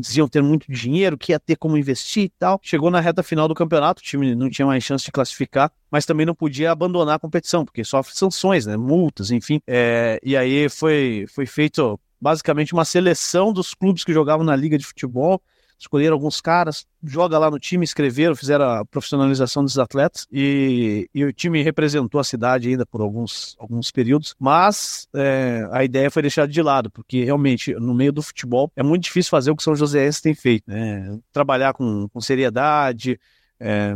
diziam ter muito dinheiro, que ia ter como investir e tal. Chegou na reta final do campeonato, o time não tinha mais chance de classificar, mas também não podia abandonar a competição, porque sofre sanções, né, multas, enfim. É, e aí foi, foi feito basicamente uma seleção dos clubes que jogavam na liga de futebol escolheram alguns caras, joga lá no time, escreveram, fizeram a profissionalização dos atletas e, e o time representou a cidade ainda por alguns, alguns períodos, mas é, a ideia foi deixada de lado, porque realmente no meio do futebol é muito difícil fazer o que São Joséense tem feito, né? trabalhar com, com seriedade, é,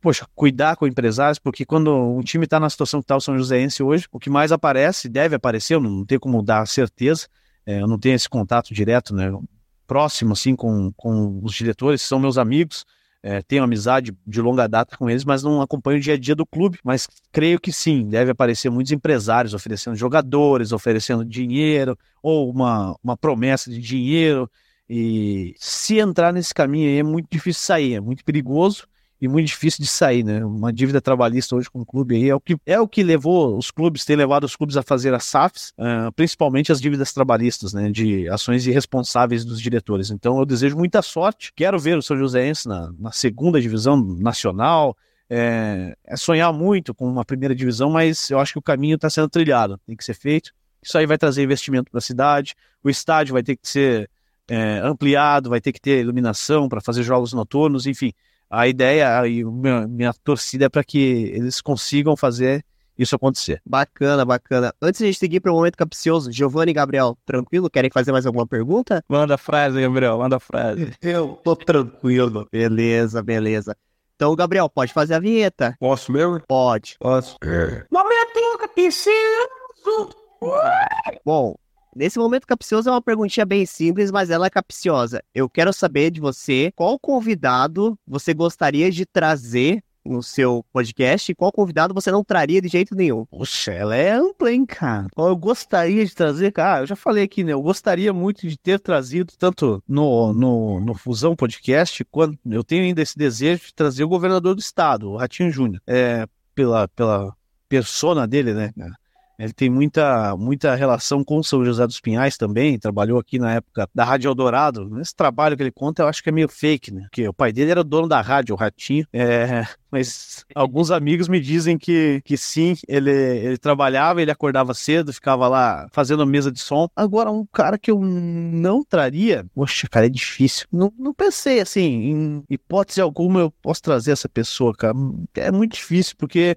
poxa, cuidar com empresários, porque quando um time está na situação que está o São Joséense hoje, o que mais aparece, deve aparecer, eu não tenho como dar certeza, é, eu não tenho esse contato direto, né, próximo, assim, com, com os diretores, são meus amigos, é, tenho amizade de longa data com eles, mas não acompanho o dia a dia do clube. Mas creio que sim, deve aparecer muitos empresários oferecendo jogadores, oferecendo dinheiro, ou uma, uma promessa de dinheiro. E se entrar nesse caminho aí é muito difícil sair, é muito perigoso e muito difícil de sair, né? Uma dívida trabalhista hoje com o clube aí é o que, é o que levou os clubes, tem levado os clubes a fazer as SAFs, uh, principalmente as dívidas trabalhistas, né? De ações irresponsáveis dos diretores. Então eu desejo muita sorte, quero ver o São Joséense na, na segunda divisão nacional, é, é, sonhar muito com uma primeira divisão, mas eu acho que o caminho está sendo trilhado, tem que ser feito. Isso aí vai trazer investimento para a cidade, o estádio vai ter que ser é, ampliado, vai ter que ter iluminação para fazer jogos noturnos, enfim a ideia e minha, minha torcida é para que eles consigam fazer isso acontecer. Bacana, bacana. Antes de a gente seguir para o momento capcioso, Giovanni e Gabriel, tranquilo? Querem fazer mais alguma pergunta? Manda a frase, Gabriel, manda a frase. Eu tô tranquilo. Beleza, beleza. Então, Gabriel, pode fazer a vinheta? Posso mesmo? Pode. Posso. É. Momento capcioso. Bom, Nesse momento capcioso é uma perguntinha bem simples, mas ela é capciosa. Eu quero saber de você qual convidado você gostaria de trazer no seu podcast e qual convidado você não traria de jeito nenhum. Poxa, ela é ampla, hein, cara? Eu gostaria de trazer, cara, eu já falei aqui, né? Eu gostaria muito de ter trazido, tanto no, no, no Fusão Podcast, quanto eu tenho ainda esse desejo de trazer o governador do estado, o Ratinho Júnior. É, pela, pela persona dele, né, cara? Ele tem muita, muita relação com São José dos Pinhais também, trabalhou aqui na época da Rádio Eldorado. Esse trabalho que ele conta eu acho que é meio fake, né? Porque o pai dele era o dono da rádio, o Ratinho. É, mas alguns amigos me dizem que, que sim, ele, ele trabalhava, ele acordava cedo, ficava lá fazendo mesa de som. Agora, um cara que eu não traria, poxa, cara, é difícil. Não, não pensei assim, em hipótese alguma eu posso trazer essa pessoa, cara. É muito difícil, porque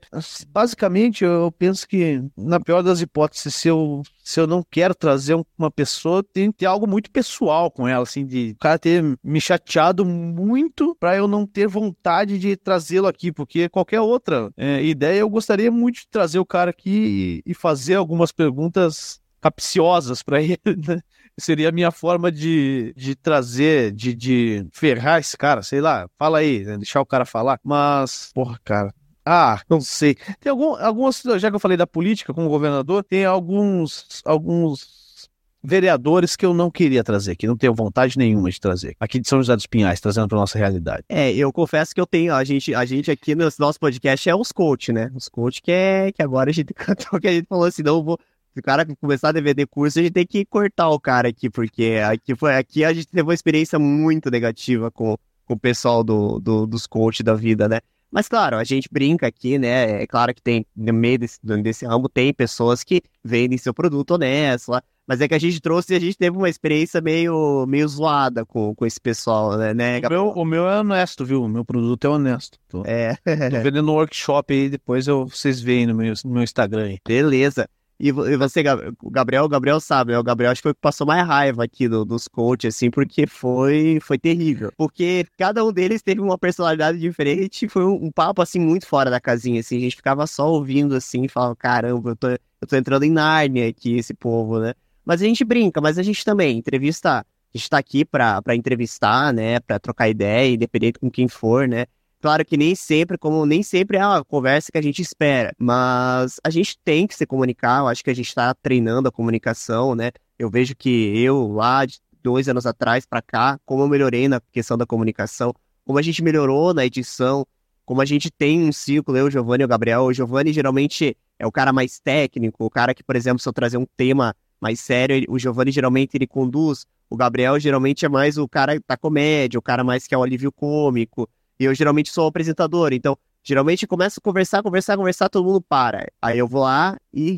basicamente eu penso que, na pior das hipóteses, se eu se eu não quero trazer uma pessoa, tem que ter algo muito pessoal com ela, assim, de o cara ter me chateado muito para eu não ter vontade de trazê-lo aqui, porque qualquer outra é, ideia eu gostaria muito de trazer o cara aqui e, e fazer algumas perguntas capciosas para ele, né? Seria a minha forma de, de trazer, de, de ferrar esse cara, sei lá, fala aí, né? deixar o cara falar. Mas, porra, cara, ah, não sei. Tem algum, alguns, já que eu falei da política com o governador, tem alguns, alguns vereadores que eu não queria trazer, que não tenho vontade nenhuma de trazer. Aqui de São José dos Pinhais, trazendo para nossa realidade. É, eu confesso que eu tenho, a gente, a gente aqui no nosso podcast é os coach, né? Os coach que é que agora a gente cantou que a gente falou assim, não vou se o cara começar a DVD curso, a gente tem que cortar o cara aqui, porque aqui, foi, aqui a gente teve uma experiência muito negativa com, com o pessoal do, do, dos coaches da vida, né? Mas, claro, a gente brinca aqui, né? É claro que tem, no meio desse, desse ramo, tem pessoas que vendem seu produto honesto lá. Mas é que a gente trouxe e a gente teve uma experiência meio, meio zoada com, com esse pessoal, né? né o, meu, o meu é honesto, viu? O meu produto é honesto. Tô, é. tô vendendo no workshop aí, depois eu, vocês veem no meu, no meu Instagram aí. Beleza. E você, o Gabriel, o Gabriel sabe, né? O Gabriel acho que foi o que passou mais raiva aqui do, dos coaches, assim, porque foi, foi terrível. Porque cada um deles teve uma personalidade diferente, foi um, um, papo, assim, muito fora da casinha, assim. A gente ficava só ouvindo, assim, e falava, caramba, eu tô, eu tô entrando em Nárnia aqui, esse povo, né? Mas a gente brinca, mas a gente também entrevista, a gente tá aqui pra, pra entrevistar, né? Pra trocar ideia, independente com quem for, né? Claro que nem sempre, como nem sempre é a conversa que a gente espera, mas a gente tem que se comunicar, eu acho que a gente está treinando a comunicação, né? Eu vejo que eu, lá de dois anos atrás para cá, como eu melhorei na questão da comunicação, como a gente melhorou na edição, como a gente tem um ciclo, eu, Giovanni e o Gabriel. O Giovanni geralmente é o cara mais técnico, o cara que, por exemplo, se eu trazer um tema mais sério, o Giovanni geralmente ele conduz, o Gabriel geralmente é mais o cara da comédia, o cara mais que é o alívio cômico. E eu geralmente sou apresentador, então geralmente começo a conversar, conversar, conversar, todo mundo para. Aí eu vou lá e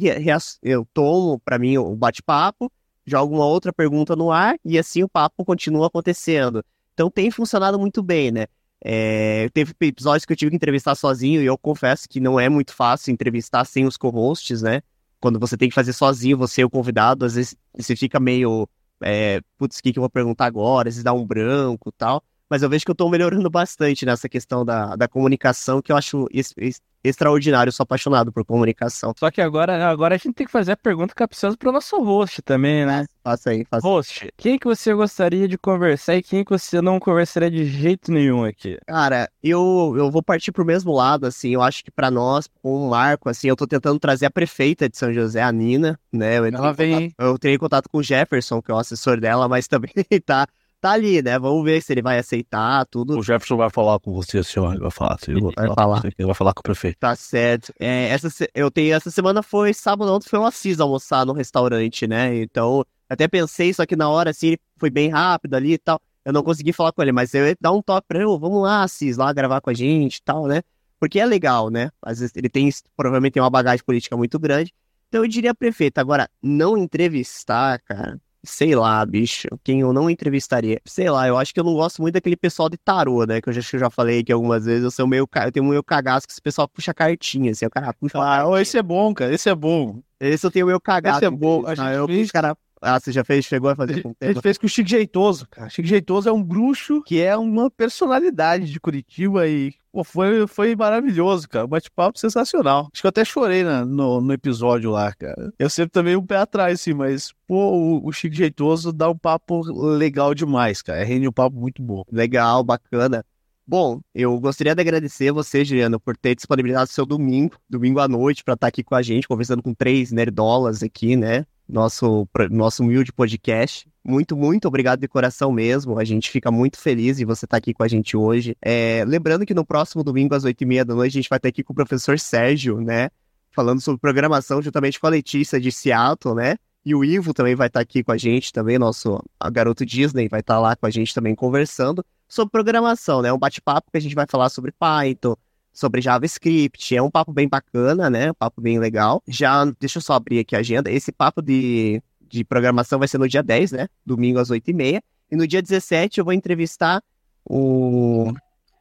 eu tomo para mim o bate-papo, jogo uma outra pergunta no ar e assim o papo continua acontecendo. Então tem funcionado muito bem, né? É, teve episódios que eu tive que entrevistar sozinho e eu confesso que não é muito fácil entrevistar sem os co-hosts, né? Quando você tem que fazer sozinho, você é o convidado, às vezes você fica meio, é, putz, o que, que eu vou perguntar agora? Às vezes dá um branco tal. Mas eu vejo que eu tô melhorando bastante nessa questão da, da comunicação, que eu acho es- es- extraordinário, eu sou apaixonado por comunicação. Só que agora, agora a gente tem que fazer a pergunta capciosa pro nosso host também, né? Faça aí, faça Host, quem que você gostaria de conversar e quem que você não conversaria de jeito nenhum aqui? Cara, eu, eu vou partir pro mesmo lado, assim, eu acho que pra nós, com o Marco, assim, eu tô tentando trazer a prefeita de São José, a Nina, né? Eu Ela em vem, contato, eu entrei em contato com o Jefferson, que é o assessor dela, mas também tá, tá ali, né? Vamos ver se ele vai aceitar, tudo. O Jefferson vai falar com você, ó, ele vai falar, eu vou Vai falar. você, Ele vai falar com o prefeito. Tá certo. É, essa, eu tenho, essa semana foi sábado, ontem foi o Assis almoçar no restaurante, né? Então, até pensei, só que na hora, assim, ele foi bem rápido ali e tal. Eu não consegui falar com ele, mas eu ia dar um toque pra ele, "Ô, vamos lá, Assis, lá gravar com a gente e tal, né? Porque é legal, né? Às vezes ele tem, provavelmente tem uma bagagem política muito grande. Então eu diria prefeito. Agora, não entrevistar, cara, sei lá, bicho, quem eu não entrevistaria. Sei lá, eu acho que eu não gosto muito daquele pessoal de tarô, né? Que eu já, que eu já falei aqui algumas vezes, eu sou meio, eu tenho meio cagaço que esse pessoal puxa cartinha, assim, o cara puxa Ah, esse é bom, cara, esse é bom. Esse eu tenho meio cagaço. Esse é bom, a gente né? eu, fez- cara... Ah, você já fez? Chegou a fazer com a gente fez com o Chico Jeitoso, cara. Chico Jeitoso é um bruxo que é uma personalidade de Curitiba e pô, foi, foi maravilhoso, cara. Um bate-papo sensacional. Acho que eu até chorei na- no, no episódio lá, cara. Eu sempre também um pé atrás, assim, mas, pô, o, o Chico Jeitoso dá um papo legal demais, cara. Rende um papo muito bom. Legal, bacana. Bom, eu gostaria de agradecer você, Juliano, por ter disponibilizado seu domingo, domingo à noite, para estar aqui com a gente, conversando com três nerdolas aqui, né? Nosso, nosso humilde podcast. Muito, muito obrigado de coração mesmo. A gente fica muito feliz em você estar aqui com a gente hoje. É, lembrando que no próximo domingo, às oito e meia da noite, a gente vai estar aqui com o professor Sérgio, né? Falando sobre programação, juntamente com a Letícia de Seattle, né? E o Ivo também vai estar aqui com a gente também, nosso garoto Disney vai estar lá com a gente também conversando sobre programação, né? Um bate-papo que a gente vai falar sobre Python, sobre JavaScript. É um papo bem bacana, né? Um papo bem legal. Já, deixa eu só abrir aqui a agenda. Esse papo de, de programação vai ser no dia 10, né? Domingo às 8h30. E no dia 17 eu vou entrevistar o,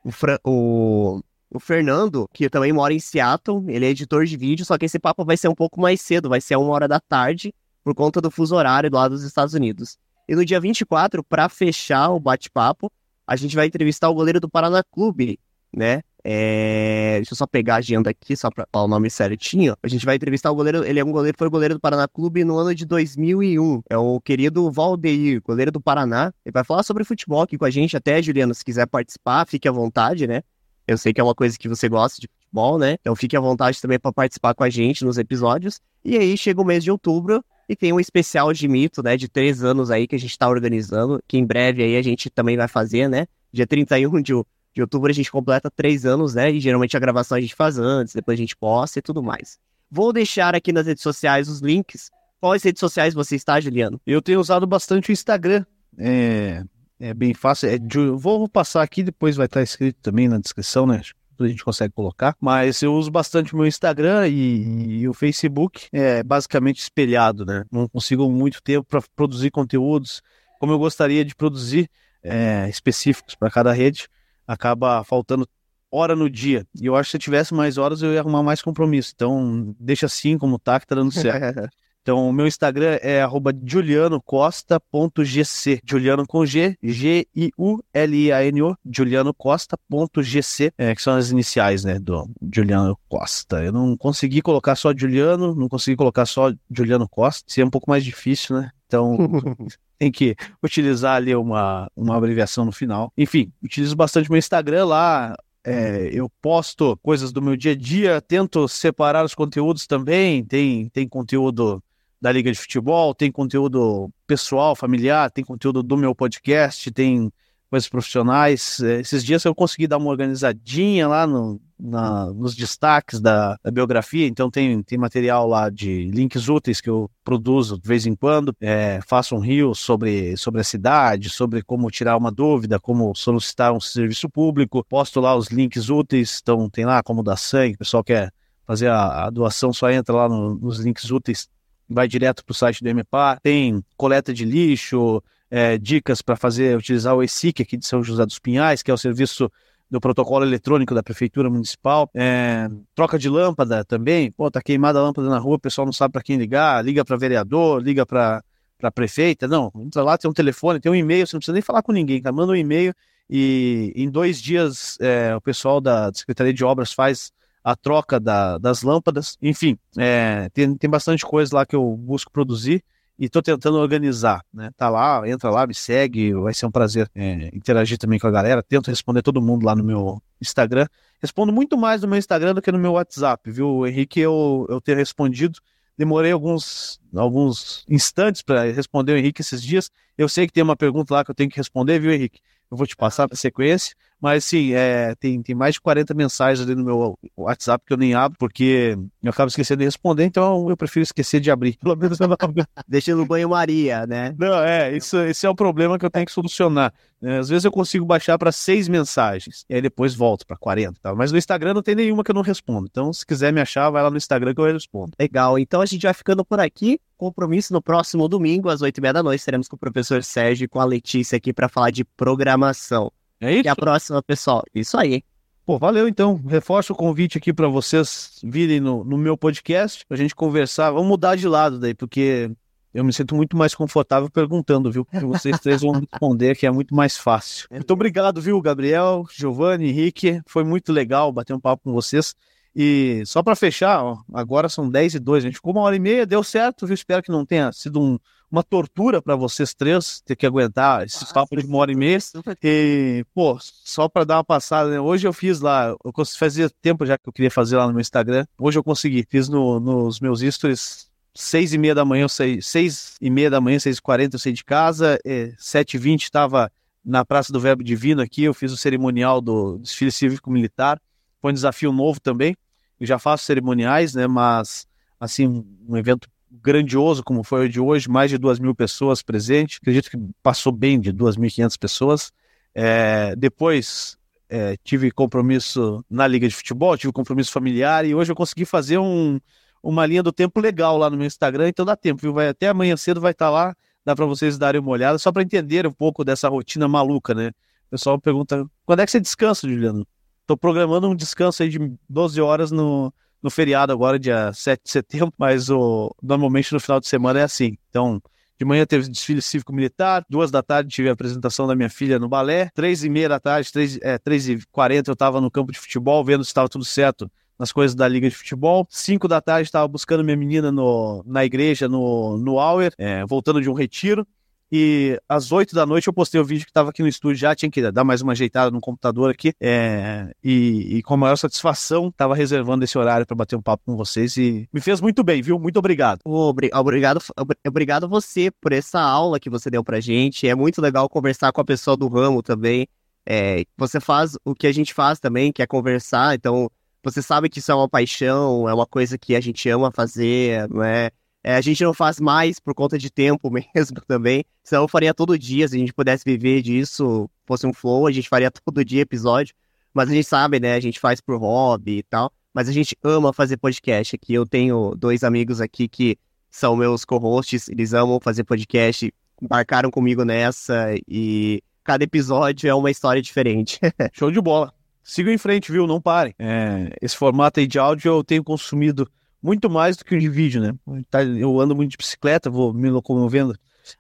o, Fran- o, o Fernando, que também mora em Seattle. Ele é editor de vídeo, só que esse papo vai ser um pouco mais cedo, vai ser a uma hora da tarde, por conta do fuso horário lado dos Estados Unidos. E no dia 24, para fechar o bate-papo, a gente vai entrevistar o goleiro do Paraná Clube, né? É, Deixa eu só pegar a agenda aqui, só para falar o nome certinho. A gente vai entrevistar o goleiro, ele é um goleiro, foi goleiro do Paraná Clube no ano de 2001. É o querido Valdeir, goleiro do Paraná. Ele vai falar sobre futebol aqui com a gente, até, Juliano, se quiser participar, fique à vontade, né? Eu sei que é uma coisa que você gosta de futebol, né? Então fique à vontade também para participar com a gente nos episódios. E aí chega o mês de outubro e tem um especial de mito, né? De três anos aí que a gente tá organizando, que em breve aí a gente também vai fazer, né? Dia 31 de, de outubro a gente completa três anos, né? E geralmente a gravação a gente faz antes, depois a gente posta e tudo mais. Vou deixar aqui nas redes sociais os links. Quais redes sociais você está, Juliano? Eu tenho usado bastante o Instagram. É, é bem fácil. É vou passar aqui, depois vai estar escrito também na descrição, né? A gente consegue colocar. Mas eu uso bastante o meu Instagram e, e o Facebook é basicamente espelhado, né? Não consigo muito tempo para produzir conteúdos como eu gostaria de produzir, é, específicos para cada rede. Acaba faltando hora no dia. E eu acho que se eu tivesse mais horas, eu ia arrumar mais compromisso. Então, deixa assim como tá, que tá dando certo. Então, o meu Instagram é julianocosta.gc. Juliano com G, G-I-U-L-I-A-N-O, julianocosta.gc, é, que são as iniciais, né, do Juliano Costa. Eu não consegui colocar só Juliano, não consegui colocar só Juliano Costa, seria um pouco mais difícil, né? Então, tem que utilizar ali uma, uma abreviação no final. Enfim, utilizo bastante meu Instagram lá. é, eu posto coisas do meu dia a dia, tento separar os conteúdos também. Tem, tem conteúdo da Liga de Futebol, tem conteúdo pessoal, familiar, tem conteúdo do meu podcast, tem coisas profissionais. É, esses dias eu consegui dar uma organizadinha lá no, na- nos destaques da, da biografia, então tem, tem material lá de links úteis que eu produzo de vez em quando. É, faço um rio sobre, sobre a cidade, sobre como tirar uma dúvida, como solicitar um serviço público. Posto lá os links úteis, então tem lá como dar sangue, o pessoal quer fazer a, a doação, só entra lá no- nos links úteis, vai direto para o site do MPA. Tem coleta de lixo, é, dicas para fazer, utilizar o ESIC aqui de São José dos Pinhais, que é o serviço do protocolo eletrônico da Prefeitura Municipal. É, troca de lâmpada também. Pô, tá queimada a lâmpada na rua, o pessoal não sabe para quem ligar, liga para vereador, liga para para prefeita. Não, entra lá, tem um telefone, tem um e-mail, você não precisa nem falar com ninguém, cara. Manda um e-mail E em dois dias, é, o pessoal da Secretaria de Obras faz a troca da, das lâmpadas. Enfim, é, tem, tem bastante coisa lá que eu busco produzir e estou tentando organizar, né? Tá lá, entra lá, me segue, vai ser um prazer é, interagir também com a galera. Tento responder todo mundo lá no meu Instagram. Respondo muito mais no meu Instagram do que no meu WhatsApp, viu, Henrique? Eu, eu ter respondido. Demorei alguns, alguns instantes para responder o Henrique esses dias. Eu sei que tem uma pergunta lá que eu tenho que responder, viu, Henrique? Eu vou te passar para sequência. Mas sim, é, tem, tem mais de 40 mensagens ali no meu WhatsApp que eu nem abro, porque eu acabo esquecendo de responder, então eu prefiro esquecer de abrir. Pelo menos eu não... Deixa no banho-maria, né? Não, é, isso, esse é o problema que eu tenho que solucionar. É, às vezes eu consigo baixar para seis mensagens, e aí depois volto para 40. Tá? Mas no Instagram não tem nenhuma que eu não respondo. Então, se quiser me achar, vai lá no Instagram que eu respondo. Legal, então a gente vai ficando por aqui. Compromisso no próximo domingo, às oito e meia da noite, teremos com o professor Sérgio e com a Letícia aqui para falar de programação. É isso? E a próxima, pessoal. Isso aí. Pô, valeu então. Reforço o convite aqui para vocês virem no, no meu podcast, pra gente conversar. Vamos mudar de lado daí, porque eu me sinto muito mais confortável perguntando, viu? Porque vocês três vão responder, que é muito mais fácil. Muito obrigado, viu, Gabriel, Giovanni, Henrique. Foi muito legal bater um papo com vocês. E só para fechar, ó, agora são 10 e 2, a gente ficou uma hora e meia, deu certo, viu? Espero que não tenha sido um, uma tortura para vocês três ter que aguentar esse ah, papo de uma hora e meia. E, pô, só para dar uma passada, né? Hoje eu fiz lá, eu fazia tempo já que eu queria fazer lá no meu Instagram. Hoje eu consegui, fiz no, nos meus stories seis e meia da manhã, eu saí, seis e meia da manhã, seis e quarenta eu saí de casa, é, sete e vinte estava na Praça do Verbo Divino aqui, eu fiz o cerimonial do desfile cívico-militar. Foi um desafio novo também. Eu já faço cerimoniais, né? Mas, assim, um evento grandioso como foi o de hoje, mais de duas mil pessoas presentes. Acredito que passou bem de 2.500 pessoas. É, depois é, tive compromisso na Liga de Futebol, tive compromisso familiar e hoje eu consegui fazer um, uma linha do tempo legal lá no meu Instagram, então dá tempo, viu? Vai, até amanhã cedo vai estar tá lá, dá para vocês darem uma olhada, só para entender um pouco dessa rotina maluca, né? O pessoal pergunta, quando é que você descansa, Juliano? Tô programando um descanso aí de 12 horas no, no feriado agora, dia 7 de setembro, mas o, normalmente no final de semana é assim. Então, de manhã teve desfile cívico-militar, duas da tarde tive a apresentação da minha filha no balé, três e meia da tarde, três, é, três e quarenta eu estava no campo de futebol, vendo se estava tudo certo nas coisas da liga de futebol. Cinco da tarde estava buscando minha menina no, na igreja, no, no Auer, é, voltando de um retiro. E às 8 da noite eu postei o vídeo que estava aqui no estúdio já, tinha que dar mais uma ajeitada no computador aqui. É, e, e, com a maior satisfação, estava reservando esse horário para bater um papo com vocês e me fez muito bem, viu? Muito obrigado. Obrigado, obrigado você por essa aula que você deu pra gente. É muito legal conversar com a pessoa do ramo também. É, você faz o que a gente faz também, que é conversar, então você sabe que isso é uma paixão, é uma coisa que a gente ama fazer, não é? É, a gente não faz mais por conta de tempo mesmo também. Senão eu faria todo dia, se a gente pudesse viver disso, fosse um flow, a gente faria todo dia episódio. Mas a gente sabe, né? A gente faz por hobby e tal. Mas a gente ama fazer podcast aqui. Eu tenho dois amigos aqui que são meus co-hosts, eles amam fazer podcast, embarcaram comigo nessa e cada episódio é uma história diferente. Show de bola. Sigam em frente, viu? Não parem. É, esse formato aí de áudio eu tenho consumido muito mais do que de vídeo, né? Tá, eu ando muito de bicicleta, vou me locomovendo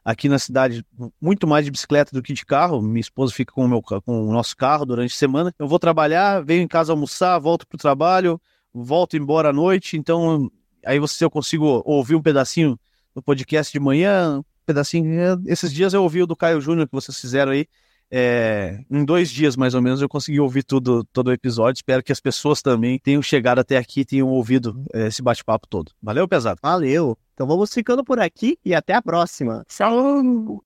aqui na cidade muito mais de bicicleta do que de carro. Minha esposa fica com o, meu, com o nosso carro durante a semana. Eu vou trabalhar, venho em casa almoçar, volto para o trabalho, volto embora à noite. Então, aí você eu consigo ouvir um pedacinho do podcast de manhã, um pedacinho. Esses dias eu ouvi o do Caio Júnior que vocês fizeram aí. É, em dois dias, mais ou menos, eu consegui ouvir tudo, todo o episódio. Espero que as pessoas também tenham chegado até aqui e tenham ouvido é, esse bate-papo todo. Valeu, pesado? Valeu. Então vamos ficando por aqui e até a próxima. Tchau!